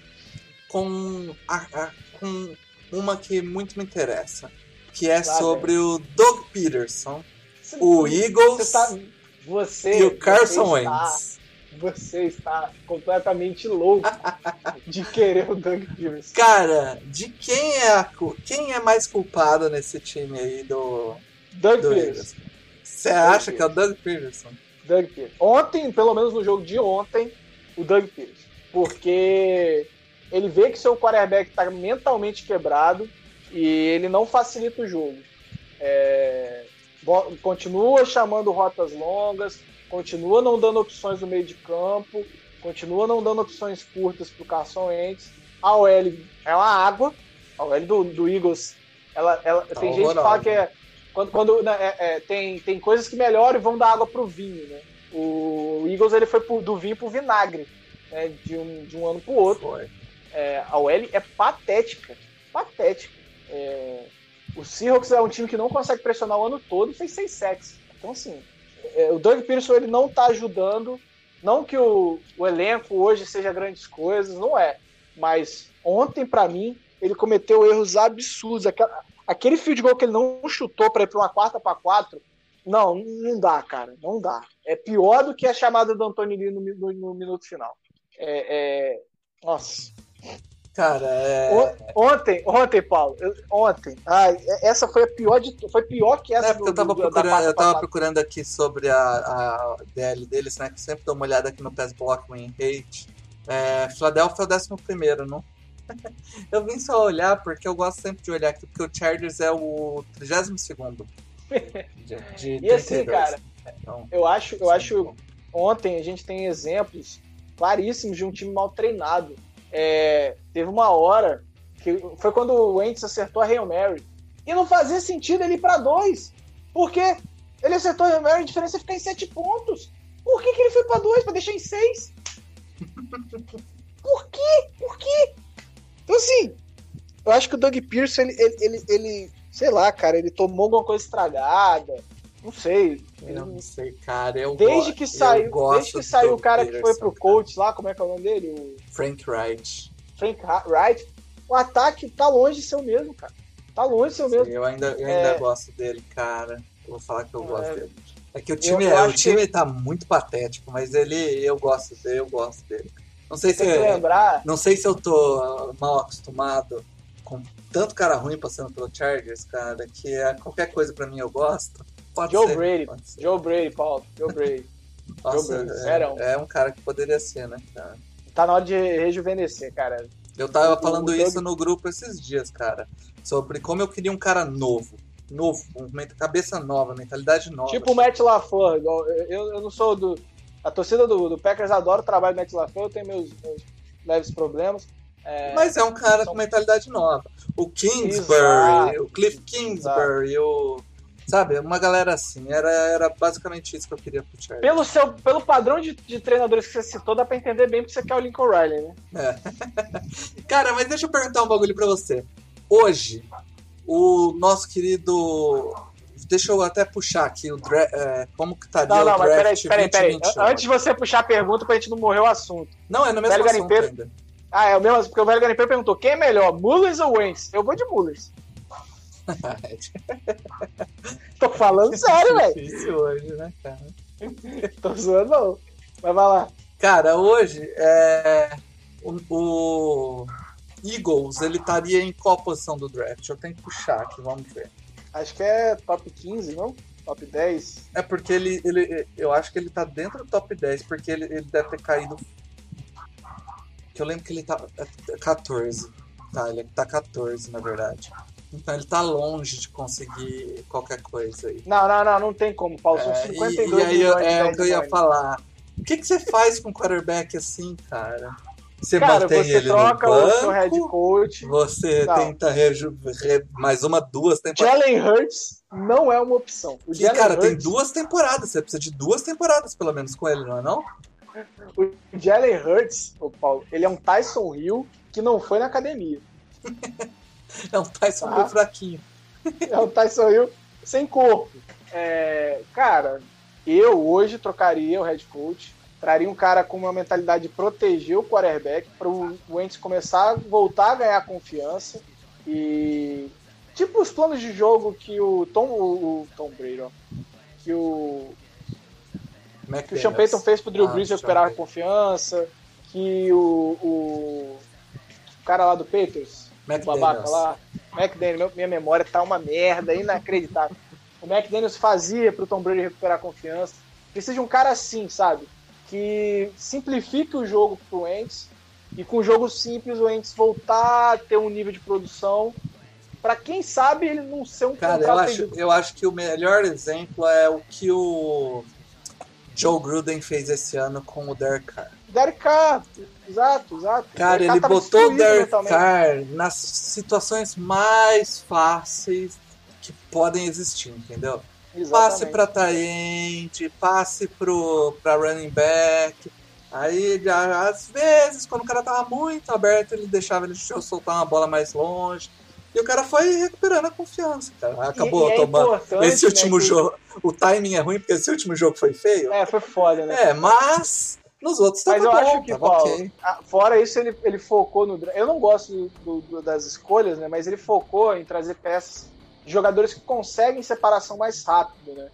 com, a- a- com uma que muito me interessa. Que é Lá sobre o Doug Peterson, Você- o Eagles Você tá. Você, e o Carson você está- Wentz. Você está completamente louco de querer o Doug Peterson. Cara, de quem é, a, quem é mais culpado nesse time aí do, Doug do Peterson. Eagles? Você acha que é o Doug Peterson? Doug Peterson. Ontem, pelo menos no jogo de ontem, o Doug Peterson. Porque ele vê que seu quarterback está mentalmente quebrado e ele não facilita o jogo. É, continua chamando rotas longas, continua não dando opções no meio de campo, continua não dando opções curtas para o Carson Wentz. A OL é uma água. A OL do, do Eagles, ela, ela- Tá tem gente que fala que é quando, quando né, é- é, tem, tem coisas que melhoram e vão dar água pro vinho, né? O Eagles ele foi pro- do vinho pro vinagre, né? De um, de um ano pro outro. É, a OL é patética, patética. É, o Seahawks é um time que não consegue pressionar o ano todo e fez seis sacks. Então assim, é, o Doug Peterson ele não tá ajudando. Não que o, o elenco hoje seja grandes coisas, não é. Mas ontem pra mim ele cometeu erros absurdos. Aquela- aquele field goal que ele não chutou para ir para uma quarta para quatro, não, não dá, cara, não dá. É pior do que a chamada do Antônio Lee no, no- no minuto final. É, é- Nossa. Cara, é. On- Ontem, ontem, Paulo, eu- ontem, ai, essa foi a pior de foi pior que essa É, porque eu tava, do- do- procurando, eu tava procurando aqui sobre a, a DL deles, né? Que sempre dou uma olhada aqui no Pass Block Win Rate. É, Philadelphia é o 11, não? eu vim só olhar porque eu gosto sempre de olhar aqui, porque o Chargers é o 32 de, de E assim, 32. cara, Então, eu acho, eu acho bom. ontem a gente tem exemplos claríssimos de um time mal treinado. É, teve uma hora que foi quando o Wentz acertou a Hail Mary. E não fazia sentido ele ir pra dois. Porque ele acertou a Hail Mary, a diferença é ficar em sete pontos. Por que, que ele foi pra dois? Pra deixar em seis? Por quê? Por quê? Então, assim, eu acho que o Doug Pearson, ele, ele, ele, ele, sei lá, cara, ele tomou alguma coisa estragada. Não sei. Ele- Eu não sei, cara. Eu Desde que eu saiu, gosto desde que saiu o cara que foi Peterson, pro coach lá, como é que é o nome dele? O Frank Wright. Frank Wright. O ataque tá longe de ser o mesmo, cara. Tá longe de ser o mesmo. Eu ainda, eu É. ainda gosto dele, cara. Eu vou falar que eu gosto É. dele. É que o time, eu é, o time tá muito patético, mas ele, eu gosto dele, eu gosto dele. Não sei se que lembrar. não sei se eu tô mal acostumado com tanto cara ruim passando pelo Chargers, cara, que é qualquer coisa pra mim eu gosto. Pode Joe ser, Brady. ser. Joe Brady, Paulo. Joe Brady. Nossa, Joe Brady, é, é um cara que poderia ser, né, cara? Tá na hora de rejuvenescer, cara. Eu tava falando o isso no grupo esses dias, cara. Sobre como eu queria um cara novo. Novo, cabeça nova, mentalidade nova. Tipo o Matt LaFleur. Eu, eu não sou do. A torcida do, do Packers adora o trabalho do Matt LaFleur, eu tenho meus, meus leves problemas. É, Mas é um cara com mentalidade nova. O Kingsbury, Exato. o Cliff Kingsbury, o. Sabe, uma galera assim. Era, era basicamente isso que eu queria pro Chargers. pelo, seu, pelo padrão de, de treinadores que você citou, dá pra entender bem porque você quer o Lincoln Riley, né? Cara, mas deixa eu perguntar um bagulho pra você. Hoje, o nosso querido. Deixa eu até puxar aqui o dra- é, como que estaria Não, não, o mas peraí, draft peraí, peraí. 2021. Antes de você puxar a pergunta pra gente não morrer o assunto. Não, é no mesmo Velho assunto garimpeiro. ainda. Ah, é o mesmo, porque o velho garimpeiro perguntou: quem é melhor, Mullins ou Wentz? Eu vou de Mullins. Tô falando sério, velho. Difícil hoje, né, cara? Tô zoando, não. Mas vai lá. Cara, hoje é, o, o Eagles ele estaria em qual posição do draft? Eu tenho que puxar aqui, vamos ver. Acho que é top 15, não? Top 10. É porque ele, ele eu acho que ele tá dentro do top 10, porque ele, ele deve ter caído. Que eu lembro que ele tá é 14. Tá, ele tá 14, na verdade. Então ele tá longe de conseguir qualquer coisa aí. Não, não, não, não tem como, Paulo. São É, 52 e, e aí eu- milhões é o que eu ia falar. O que, que você faz com um quarterback assim, cara? Você Cara, mantém você ele troca no o banco, seu head coach. você Não. tenta reju- re- mais uma, duas temporadas. Jalen Hurts não é uma opção. O E, cara, tem Hurts, duas temporadas. Você precisa de duas temporadas, pelo menos, com ele, não é não? o Jalen Hurts, ô Paulo, ele é um Tyson Hill que não foi na academia. É um Tyson Ah. meio fraquinho. É um Tyson Hill sem corpo. É, cara, eu hoje trocaria o head coach, traria um cara com uma mentalidade de proteger o quarterback para o Wentz começar a voltar a ganhar confiança e tipo os planos de jogo que o Tom, o, o Tom Brady, ó, que o que o Sean Payton fez pro Drew Ah, Brees recuperar a confiança, que o, o, o cara lá do Patriots, o babaca lá, McDaniels, meu- minha memória tá uma merda, inacreditável. O McDaniels fazia pro Tom Brady recuperar a confiança. Precisa de um cara assim, sabe? Que simplifique o jogo pro Wentz e com o jogo simples o Wentz voltar a ter um nível de produção pra quem sabe ele não ser um Cara, eu acho, eu acho que o melhor exemplo é o que o Joe Gruden fez esse ano com o Derek Carr. Derek Carr, exato, exato. Cara, ele botou o Derek. Carr nas situações mais fáceis que podem existir, entendeu? Passe pra Taente, passe pro, pra running back. Aí, já, às vezes, quando o cara tava muito aberto, ele deixava ele soltar uma bola mais longe. E o cara foi recuperando a confiança, cara. Acabou E- e é tomando. Esse último né, que- jogo. O timing é ruim, porque esse último jogo foi feio. É, foi foda, né? É, mas nos outros Mas eu bom, acho que, Paulo, ok. ah, fora isso, ele, ele focou no. Eu não gosto do- do- das escolhas, né? Mas ele focou em trazer peças jogadores que conseguem separação mais rápido, né?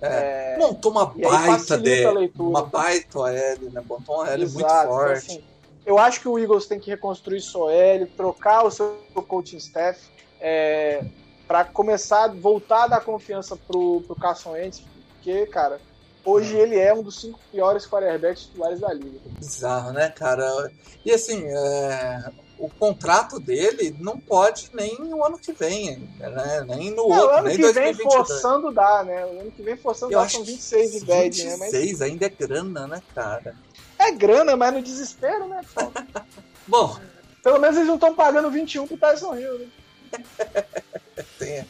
É. Montou uma baita dele. Uma baita OL, né? Botou uma muito então, forte. assim, eu acho que o Eagles tem que reconstruir sua OL, trocar o seu coaching staff é, para começar a voltar a dar confiança pro, pro Carson Wentz, porque, cara, hoje ele é um dos cinco piores quarterbacks titulares da liga. Bizarro, né, cara? E assim, é, o contrato dele não pode nem o ano que vem, né? Nem no Não, outro, ano nem que vem 2022. forçando dá, né? O ano que vem forçando Eu dá acho são que 26 de bad, né? Mas 26 ainda é grana, né, cara? é grana, mas no desespero, né? Bom, Pelo menos eles não estão pagando 21 pro Tyson Hill, né? tem.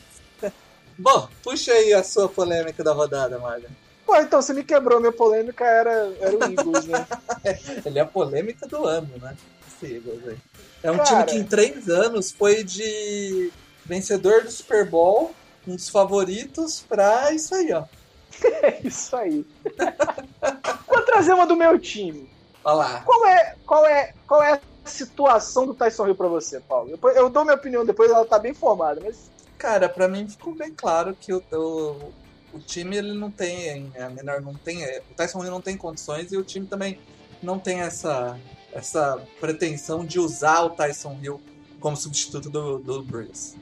Bom, puxa aí a sua polêmica da rodada, Marga. Pô, então você me quebrou, minha polêmica era, era o Eagles, né? Ele é a polêmica do ano, né? Eagles. É um Cara. time que em três anos foi de vencedor do Super Bowl, um dos favoritos, pra isso aí, ó. É isso aí. Vou trazer uma do meu time. Olha lá. Qual é, qual é, qual é a situação do Tyson Hill pra você, Paulo? Depois, eu dou minha opinião depois, ela tá bem formada, mas Cara, pra mim ficou bem claro que o, o, o time ele não tem a menor não tem, é, o Tyson Hill não tem condições e o time também não tem essa essa pretensão de usar o Tyson Hill como substituto do, do Breeze.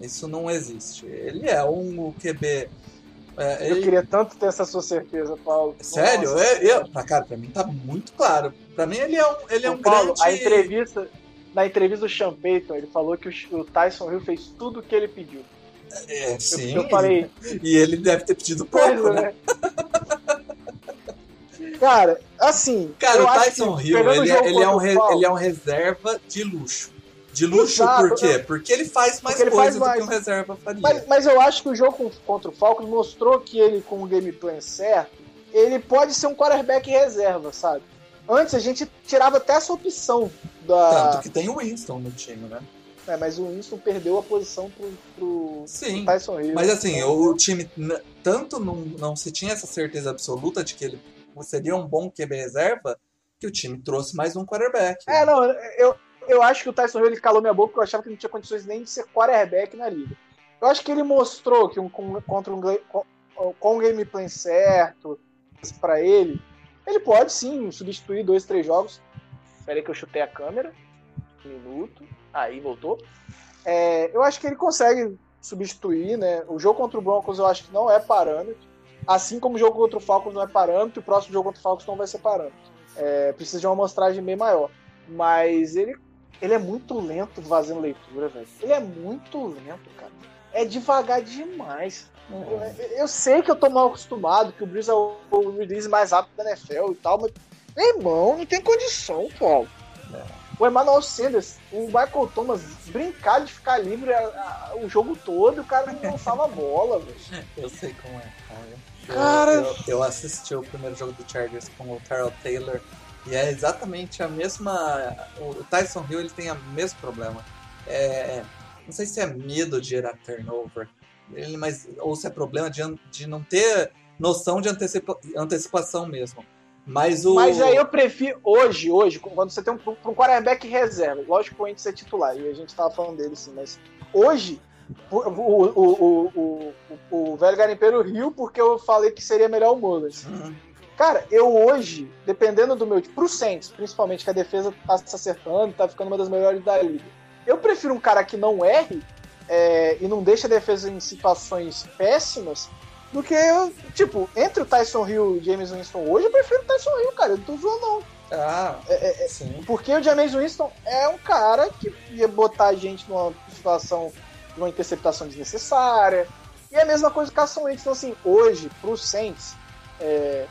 Isso não existe. Ele é um QB. É, eu queria tanto ter essa sua certeza, Paulo. Sério? Nossa, é, eu, pra, cara, pra mim tá muito claro. Pra mim ele é um, ele é um Paulo, grande. A entrevista, na entrevista do Sean Payton, ele falou que o, Tyson Hill fez tudo o que ele pediu. É, sim. Eu, eu falei. E ele deve ter pedido pouco, coisa, né? né? Cara, assim. Cara, o Tyson Hill, ele, é, ele, é um re, ele é um reserva de luxo. De luxo Exato, por quê? Porque ele faz mais ele coisa faz mais. do que um reserva faria. Mas, mas, eu acho que o jogo contra o Falcons mostrou que ele, com o gameplay certo, ele pode ser um quarterback reserva, sabe? Antes a gente tirava até essa opção da. Tanto que tem o Winston no time, né? É, mas o Winston perdeu a posição pro, pro, Sim, pro Tyson Hill. Mas assim, o time tanto não, não se tinha essa certeza absoluta de que ele seria um bom QB reserva, que o time trouxe mais um quarterback. É, não, eu, eu acho que o Tyson Hill ele calou minha boca porque eu achava que não tinha condições nem de ser quarterback na liga. Eu acho que ele mostrou que um, contra um com, com o gameplay certo para ele, ele pode sim substituir dois, três jogos. Espera aí que eu chutei a câmera. Um minuto. Aí voltou. É, eu acho que ele consegue substituir, né? O jogo contra o Broncos eu acho que não é parâmetro. Assim como o jogo contra o Falcons não é parâmetro, o próximo jogo contra o Falcons não vai ser parâmetro. É, precisa de uma amostragem bem maior. Mas ele, ele é muito lento fazendo leitura, velho. Ele é muito lento, cara. É devagar demais. Eu, eu, sei que eu tô mal acostumado, que o Breeze é o, o release mais rápido da NFL e tal, mas, meu irmão, não tem condição, Paulo. É. O Emmanuel Sanders, o Michael Thomas brincar de ficar livre a, a, o jogo todo e o cara não lançava a bola, velho. Eu sei como é, cara. Cara... Eu, eu, assisti o primeiro jogo do Chargers com o Carl Taylor e é exatamente a mesma. O Tyson Hill ele tem o mesmo problema. É, não sei se é medo de gerar turnover, ele, mas, ou se é problema de, de não ter noção de antecipa, antecipação mesmo. Mas o. Mas aí eu prefiro, hoje, hoje, quando você tem um, um quarterback reserva, lógico que o Wentz é titular, e a gente tava falando dele sim, mas hoje o, o, o, o, velho garimpeiro riu porque eu falei que seria melhor o Mullins. Uhum. Cara, eu hoje, dependendo do meu. Pro Saints, principalmente, que a defesa tá se acertando, tá ficando uma das melhores da liga. Eu prefiro um cara que não erre é, e não deixa a defesa em situações péssimas do que, tipo, entre o Tyson Hill e o James Winston hoje, eu prefiro o Tyson Hill, cara. Eu não tô zoando, não. Ah, é, é, é sim. Porque o James Winston é um cara que ia botar a gente numa situação de uma interceptação desnecessária. E é a mesma coisa com o Carson Wentz. Então, assim, hoje, pro Saints, é,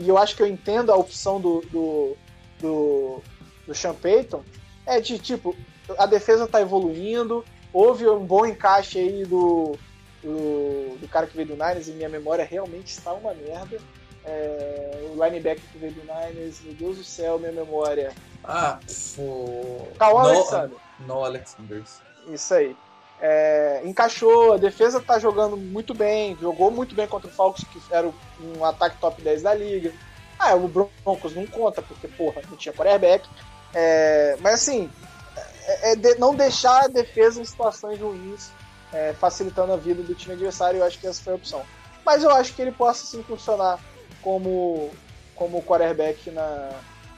e eu acho que eu entendo a opção do, do, do, do Sean Payton, é de tipo, a defesa tá evoluindo, houve um bom encaixe aí do, do, do cara que veio do Niners, e minha memória realmente está uma merda. É, o linebacker que veio do Niners, meu Deus do céu, minha memória. Ah, o. Cal Alexander. No Alexanders. Isso aí é, encaixou, a defesa tá jogando muito bem, jogou muito bem contra o Falcons, que era um ataque top 10 da liga. Ah, o Broncos não conta, porque, porra, não tinha quarterback. É, mas assim, é, é de, não deixar a defesa em situações ruins, é, facilitando a vida do time adversário, eu acho que essa foi a opção. Mas eu acho que ele possa sim funcionar como, como quarterback na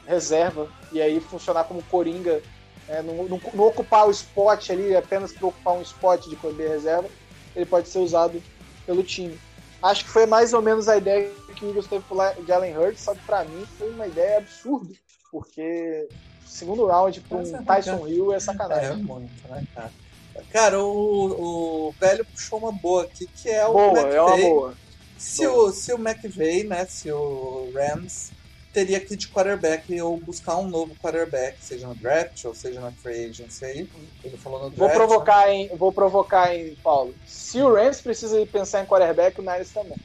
reserva, e aí funcionar como coringa é, não, não, não, ocupar o spot ali, apenas para ocupar um spot de QB reserva, ele pode ser usado pelo time. Acho que foi mais ou menos a ideia que o Eagles teve de Allen Hurts, só que para mim foi uma ideia absurda, porque segundo round para um Tyson Hill é sacanagem. É muito, né, cara? Cara, o, o velho puxou uma boa aqui, que é o boa, McVay. É uma boa. Se, boa. O, se o McVay, né, se o Rams teria que ir de quarterback ou buscar um novo quarterback, seja no draft ou seja na free agency aí. Ele falou no draft. Vou provocar, em, vou provocar em Paulo. Se o Rams precisa pensar em quarterback, o Niners também.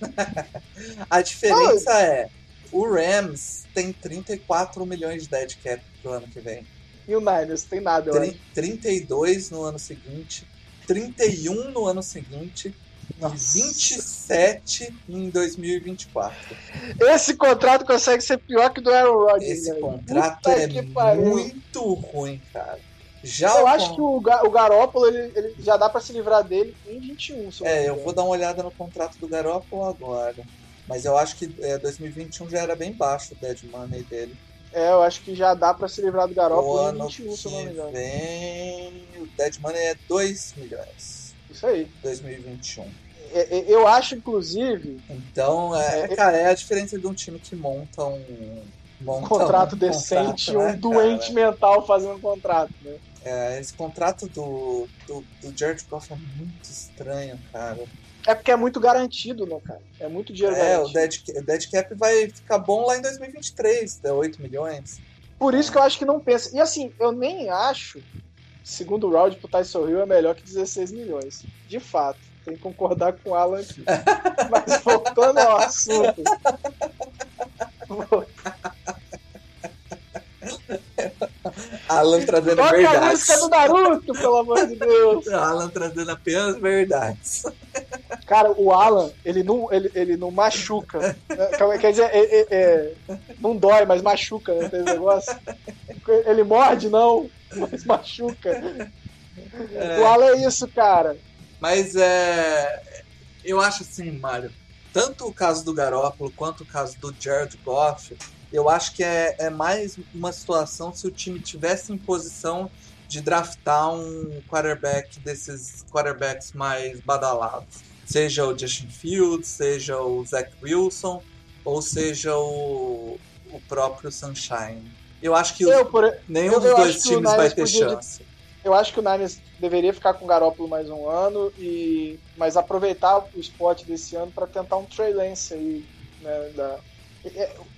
a diferença é, o Rams tem 34 milhões de dead cap pro ano que vem. E o Niners tem nada, eu 32 no ano seguinte, 31 no ano seguinte nossa. 27 em 2024. Esse contrato consegue ser pior que do Aaron Rodgers. Esse contrato Puta é muito ruim, cara. Já eu acho que o, o Garópolo ele, ele, já dá para se livrar dele em 21. É, eu vou dar uma olhada no contrato do Garópolo agora. Mas eu acho que é, 2021 já era bem baixo o dead money dele. É, eu acho que já dá pra se livrar do O Garoppolo em ano 21, se eu não me engano. vem, o Dead Money é 2 milhões. Isso aí. 2021. É, é, Eu acho, inclusive, Então, é, É, cara, é a diferença de um time que monta um. Monta um contrato um decente e contrato, um né, doente cara? mental fazendo um contrato, né? É, esse contrato do, do, do Jared Goff é muito estranho, cara. É porque é muito garantido, né, cara? É muito dinheiro É, garantido. dead, o dead Cap vai ficar bom lá em 2023, dá 8 milhões. Por isso que eu acho que não pensa. E assim, eu nem acho, segundo round pro Tyson Hill, é melhor que 16 milhões. De fato. Tem que concordar com o Alan aqui. Mas voltando ao assunto. Alan trazendo Toca a verdades. música do Naruto, pelo amor de Deus. Alan trazendo apenas verdades. Cara, o Alan, ele não, ele, ele não machuca. Quer dizer, é- é- é, não dói, mas machuca, né? Tem esse negócio. Ele morde, não, mas machuca. O Alan é isso, cara. Mas é. Eu acho assim, Mário. Tanto o caso do Garópolo quanto o caso do Jared Goff, eu acho que é, é mais uma situação se o time tivesse em posição de draftar um quarterback desses quarterbacks mais badalados. Seja o Justin Fields, seja o Zach Wilson, ou seja o, o próprio Sunshine. Eu acho que Eu, por, nenhum eu- dos eu dois times vai ter podia de- chance. eu acho que o Niners deveria ficar com o Garoppolo mais um ano, e mas aproveitar o spot desse ano para tentar um Trey Lance aí. Né, da-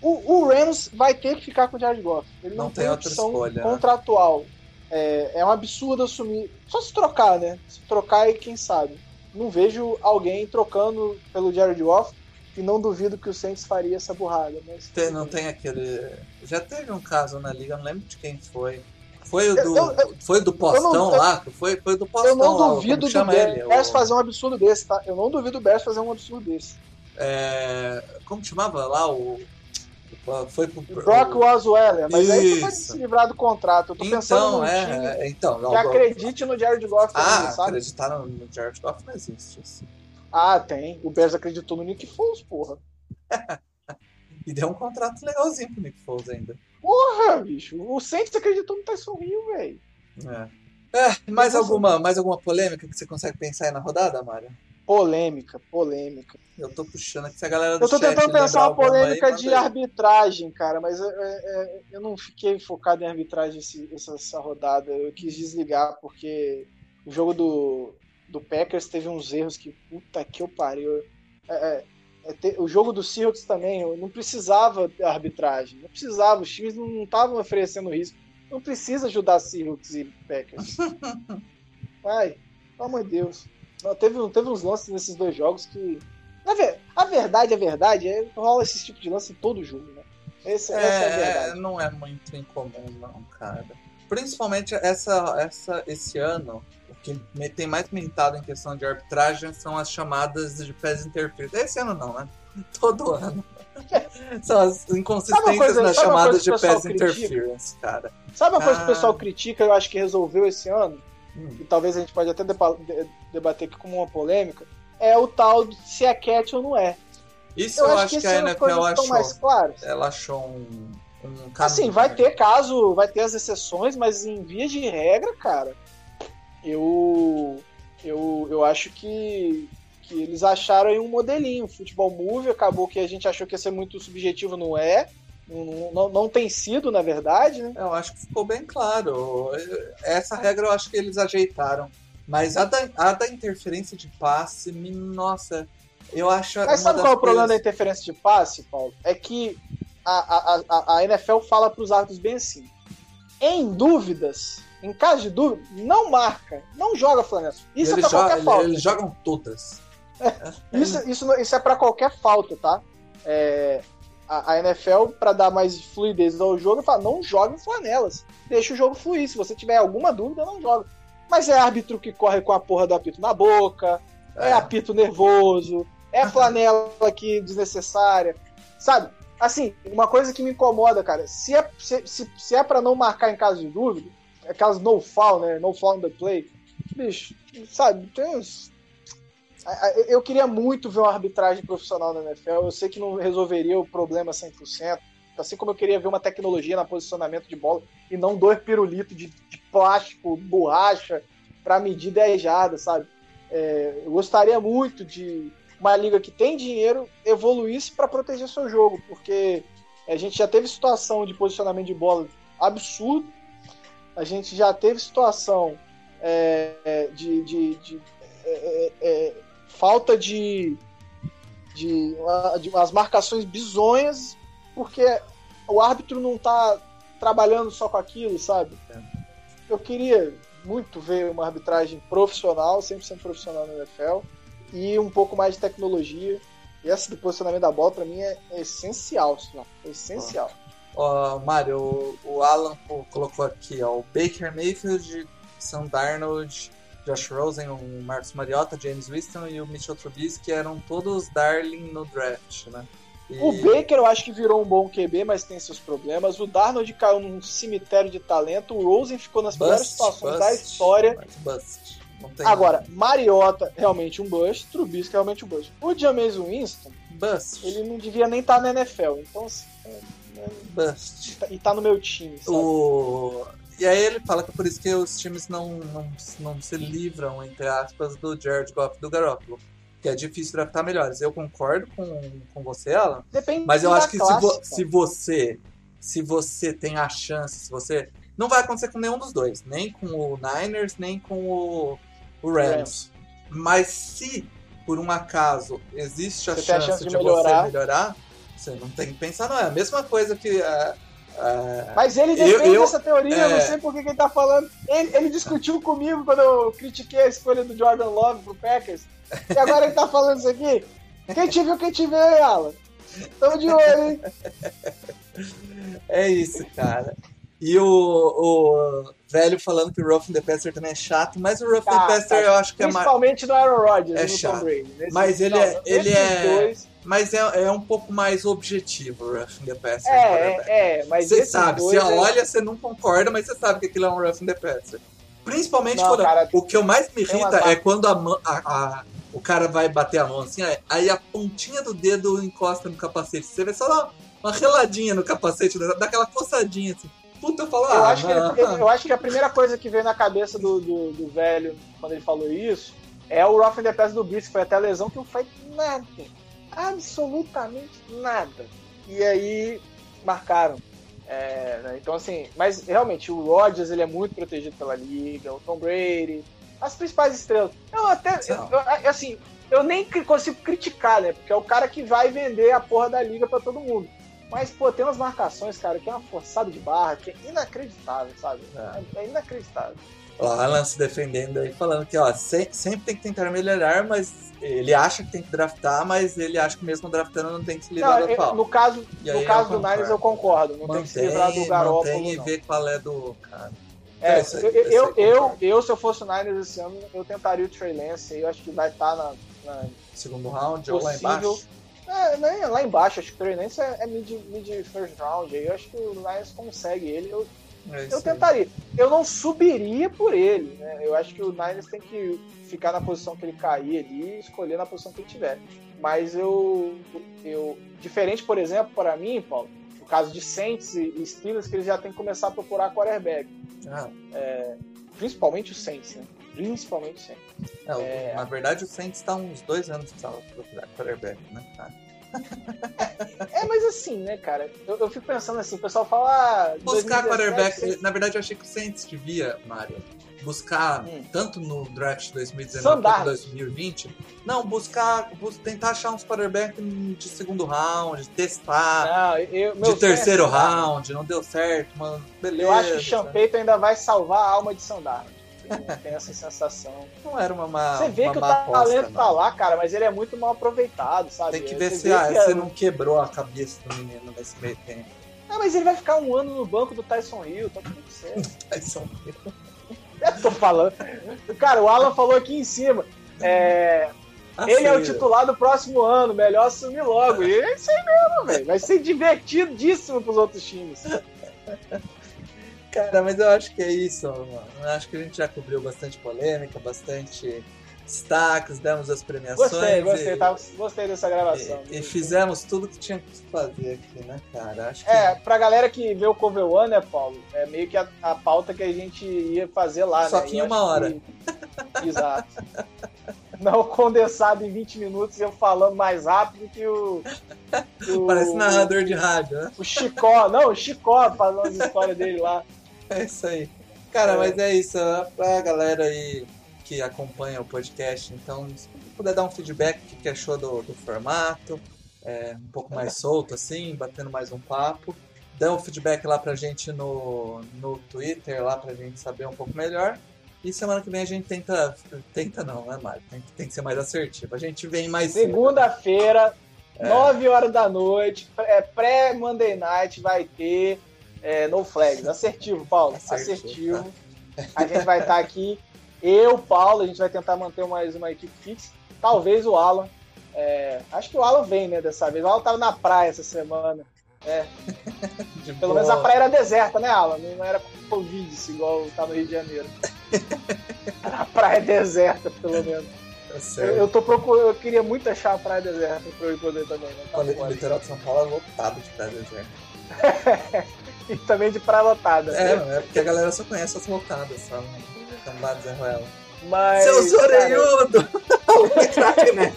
o, o Rams vai ter que ficar com o Jared Goff. Ele não, Não tem tem outra opção escolha, né? contratual. É, é um absurdo assumir. Só se trocar, né? Se trocar e quem sabe. Não vejo alguém trocando pelo Jared Goff e não duvido que o Saints faria essa burrada. Mas Tem- não tem aquele. Já teve um caso na liga, não lembro de quem foi. Foi o Eu- do, eu- foi o do Postão não- eu- lá? Foi, foi do Postão Eu não lá, duvido como do? Bears O- fazer um absurdo desse, tá? Eu não duvido do Bears fazer um absurdo desse. É, como chamava lá o. Foi pro. Brock Osweiler, mas aí tu vai Isso. se livrar do contrato. Eu tô pensando Então, num é, time é, então. que não, acredite no Jared Goff Ah, também, sabe? acreditar no, no Jared Goff não existe. assim. Ah, tem. O Bears acreditou no Nick Foles, porra. E deu um contrato legalzinho pro Nick Foles ainda. Porra, bicho. O Saints acreditou no Tyson Hill, velho. É. É, mais, alguma, mais alguma polêmica que você consegue pensar aí na rodada, Mário? Polêmica, polêmica. Eu tô puxando aqui se a galera do Eu tô tentando pensar uma polêmica aí, de arbitragem, cara, mas é, é, eu não fiquei focado em arbitragem esse- essa, rodada. Eu quis desligar porque o jogo do, do Packers teve uns erros que puta que eu pariu. É, é, é te- o jogo do Seahawks também, eu não precisava da arbitragem. Não precisava, os times não estavam oferecendo risco. Não precisa ajudar Seahawks e Packers. Vai, pelo amor de Deus. Não, teve, teve uns lances nesses dois jogos que. Na ver- a verdade, a verdade, é rola esse tipo de lance em todo jogo, né? Esse- essa é a É, verdade. não é muito incomum, não, cara. Principalmente essa, essa, esse ano, o que tem mais mentado em questão de arbitragem são as chamadas de pass interference. Esse ano não, né? Todo ano. São as inconsistências coisa- nas chamadas de critica? interference, cara. Sabe uma coisa que o Ah. pessoal critica, eu acho que resolveu esse ano, Hum. e talvez a gente pode até deba- de- debater aqui como uma polêmica, é o tal de se é cat ou não é. Isso Eu, eu, acho acho que que a NFL achou. mais claras. Ela achou um, um caminho. Assim, vai ter caso, vai ter as exceções, mas em via de regra, cara, eu eu, eu acho que, que eles acharam aí um modelinho. Futebol Move acabou que a gente achou que ia ser muito subjetivo, não é. Não, não, não tem sido, na verdade, né? Eu acho que ficou bem claro. Essa regra eu acho que eles ajeitaram. Mas a da, a da interferência de passe, nossa, eu acho. Mas sabe qual é o problema da interferência de passe, Paulo? É que a, a, a, NFL fala para os árbitros bem assim: em dúvidas, em caso de dúvida, não marca, não joga flanela. Isso é eles, pra qualquer falta. eles jogam todas. Isso, isso, não- isso é para qualquer falta, tá? É, a, a NFL, para dar mais fluidez ao jogo, fala: não jogue em flanelas. Deixa o jogo fluir. Se você tiver alguma dúvida, não joga. Mas é árbitro que corre com a porra do apito na boca, é, É. apito nervoso, é flanela aqui desnecessária. Sabe? Assim, uma coisa que me incomoda, cara, se é, se, se, se é pra não marcar em caso de dúvida, aquelas no foul, né? No foul on the play, bicho, sabe, tem uns. Eu queria muito ver uma arbitragem profissional na NFL. Eu sei que não resolveria o problema 100%, Assim como eu queria ver uma tecnologia na posicionamento de bola e não dois pirulitos de, de plástico, borracha, para medir 10 jardas, sabe? É, eu gostaria muito de uma liga que tem dinheiro evoluísse para proteger seu jogo, porque a gente já teve situação de posicionamento de bola absurdo, a gente já teve situação é, é de, de, de é, é, é, falta de, de, de as marcações bizonhas, porque o árbitro não está trabalhando só com aquilo, sabe? Eu queria muito ver uma arbitragem profissional, 100% profissional no NFL, e um pouco mais de tecnologia. E essa do posicionamento da bola, para mim, é, é essencial, é essencial. Ó, Mário, o, o Alan colocou aqui, ó, o Baker Mayfield, Sam Darnold, Josh Rosen, o Marcos Mariota, James Winston e o Mitchell Trubisky eram todos darling no draft, né? E... O Baker eu acho que virou um bom QB, mas tem seus problemas. O Darnold caiu num cemitério de talento. O Rosen ficou nas bust, piores situações bust, da história. Agora, Mariota, realmente um bust. Trubisky, realmente um bust. O James Winston, bust. ele não devia nem estar tá na NFL. Então, assim, é, é, bust. E tá no meu time, sabe? O... E aí ele fala que é por isso que os times não, não, não se livram, entre aspas, do Jared Goff e do Garoppolo que é difícil draftar melhores. Eu concordo com, com você, Alan. Depende mas eu acho que se, vo, se, você se você tem a chance, se você não vai acontecer com nenhum dos dois, nem com o Niners, nem com o, o Rams. Rams. Mas se por um acaso existe a, chance, a chance, de, de melhorar. você melhorar, você não tem que pensar, não é a mesma coisa que uh, Uh, Mas ele defende eu, essa teoria, é... eu não sei por que ele tá falando. Ele, ele, discutiu comigo quando eu critiquei a escolha do Jordan Love pro Packers. E agora ele tá falando isso aqui. Quem te viu, quem te vê, hein, Alan? Tamo de olho, hein? É isso, cara. E o, o velho falando que o Ruff the Passer também é chato, mas o Ruff tá, the Passer tá, eu acho que é mais. Principalmente no Aaron Rodgers é chato. Mas ele é. Ele é dois... Mas é, é um pouco mais objetivo o Ruff the Passer. É, é, mas Você sabe, você é... olha, você não concorda, mas você sabe que aquilo é um Ruff the Passer. Principalmente não, quando. Cara, o que eu mais me irrita é quando a, a, a o cara vai bater a mão assim, aí a pontinha do dedo encosta no capacete. Você vê só uma reladinha no capacete, dá aquela coçadinha assim. Puta, eu falo, eu, ah, acho que ele, eu acho que a primeira coisa que veio na cabeça do, do, do velho quando ele falou isso é o Rough the Pass do Beast, foi até a lesão que não faz nada. Absolutamente nada. E aí marcaram. É, né? Então, assim, mas realmente o Rodgers ele é muito protegido pela liga, o Tom Brady, as principais estrelas. Eu até, eu, assim, eu nem consigo criticar, né? Porque é o cara que vai vender a porra da liga para todo mundo. Mas, pô, tem umas marcações, cara, que é uma forçada de barra, que é inacreditável, sabe? É, é inacreditável. O Alan se defendendo aí, falando que, ó, sempre tem que tentar melhorar, mas ele acha que tem que draftar, mas ele acha que mesmo draftando não tem que se livrar não, do pau. No caso, no caso do Niners eu concordo, não mantém, tem que se livrar do Garoppolo. Mantém e ver qual é do cara. É, eu, eu, eu, eu, se eu fosse o Niners esse ano, eu tentaria o Trey Lance. Eu acho que vai estar tá na, na, Segundo round possível. ou lá embaixo? É, nem, lá embaixo. Acho que o Trey Lance é, é mid, mid first round. Eu acho que o Niners consegue ele. Eu, é eu tentaria. Eu não subiria por ele. Né? Eu acho que o Niners tem que ficar na posição que ele cair ali e escolher na posição que ele tiver. Mas eu, eu diferente, por exemplo, para mim, Paulo, no caso de Saints e Steelers, que eles já têm que começar a procurar quarterback. Ah. É, principalmente o Saints, né? Principalmente o Saints. É, é... Na verdade, o Saints está uns dois anos que estava procurar quarterback, né? É, mas assim, né, cara? Eu, eu fico pensando assim, o pessoal fala. Ah, Buscar 2017, quarterback. Saints... Na verdade, eu achei que o Saints devia, Mário, buscar, hum. tanto no draft 2019 quanto 2020, não, buscar, bus tentar achar uns quarterbacks de segundo round, testar, não, eu, de terceiro round, não deu certo, mano, beleza. Eu acho que o Champeito ainda vai salvar a alma de Sandar. Tem essa sensação. Não era uma má Você vê que o talento tá lá, cara, mas ele é muito mal aproveitado, sabe? Tem que ver você se ah, você é... não quebrou a cabeça do menino nesse meio tempo. Ah, mas ele vai ficar um ano no banco do Tyson Hill, tá tudo certo. Tyson Hill. Eu tô falando. Cara, o Alan falou aqui em cima. É, ah, ele é o titular do próximo ano, melhor assumir logo. E é isso aí mesmo, velho. Vai ser divertidíssimo pros outros times. Cara, mas eu acho que é isso, mano. Eu acho que a gente já cobriu bastante polêmica, bastante destaques, demos as premiações. Gostei, gostei, e, tá, gostei dessa gravação. e, e fizemos tudo que tinha que fazer aqui, né, cara? Acho que É, pra galera que vê o Cover One, né, Paulo? É meio que a, a pauta que a gente ia fazer lá, Só né? que em uma hora. que- Exato. Não condensado em 20 minutos, eu falando mais rápido que o. que o- parece narrador de rádio, né? O Chicó, não, o Chicó falando as histórias dele lá. É isso aí. Cara, É. mas é isso. é Pra galera aí que acompanha o podcast, então, se puder dar um feedback, o que achou do, do formato, é, um pouco mais solto, assim, batendo mais um papo. Dá um feedback lá pra gente no, no Twitter, lá pra gente saber um pouco melhor. E semana que vem a gente tenta. Tenta não, né, Mário? Tem, que- tem que ser mais assertivo. A gente vem mais. Segunda-feira, É. 9 horas da noite, é, pré-Monday Night, vai ter é, No Flags. Assertivo, Paulo. Assertivo, Assertivo. A gente vai estar aqui, eu, Paulo, a gente vai tentar manter mais uma equipe fixa. Talvez o Alan. É, acho que o Alan vem, né, dessa vez. O Alan tava na praia essa semana. É, pelo boa. menos a praia era deserta, né, Alan? Não era Covid, igual tá no Rio de Janeiro. Era a praia deserta, pelo menos. Tá Eu, eu tô procurando, eu queria muito achar a praia deserta pra eu ir poder também, né? Tá O litoral de São Paulo é lotado de praia deserta. E também de praia lotada. É, é porque a galera só conhece as lotadas? Cambá de Zé Ruela. Mas. Craque, né?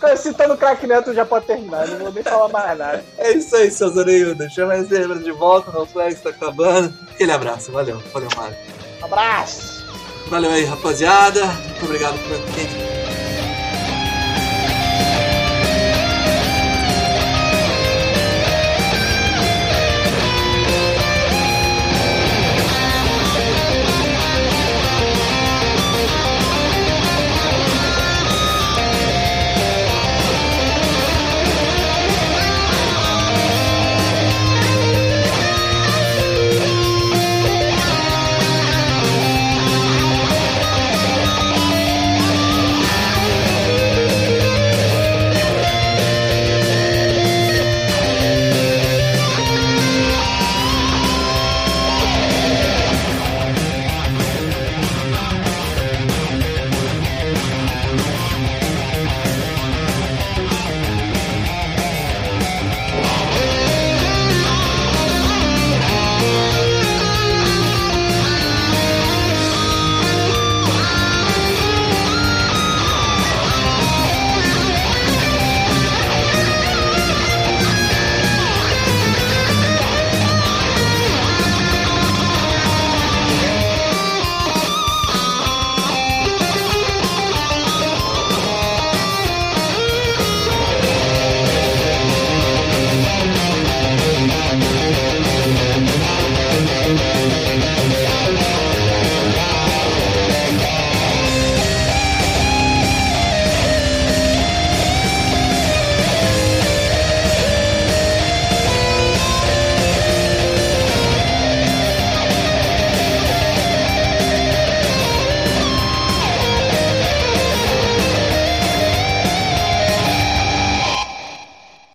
Cara, citando o craque Neto já pode terminar, não vou nem falar mais nada. É isso aí, seus orelhudos. Chama as zebras de volta, no flags tá acabando. Aquele abraço, valeu. Valeu, Mário. Abraço! Valeu aí, rapaziada. Muito obrigado por quem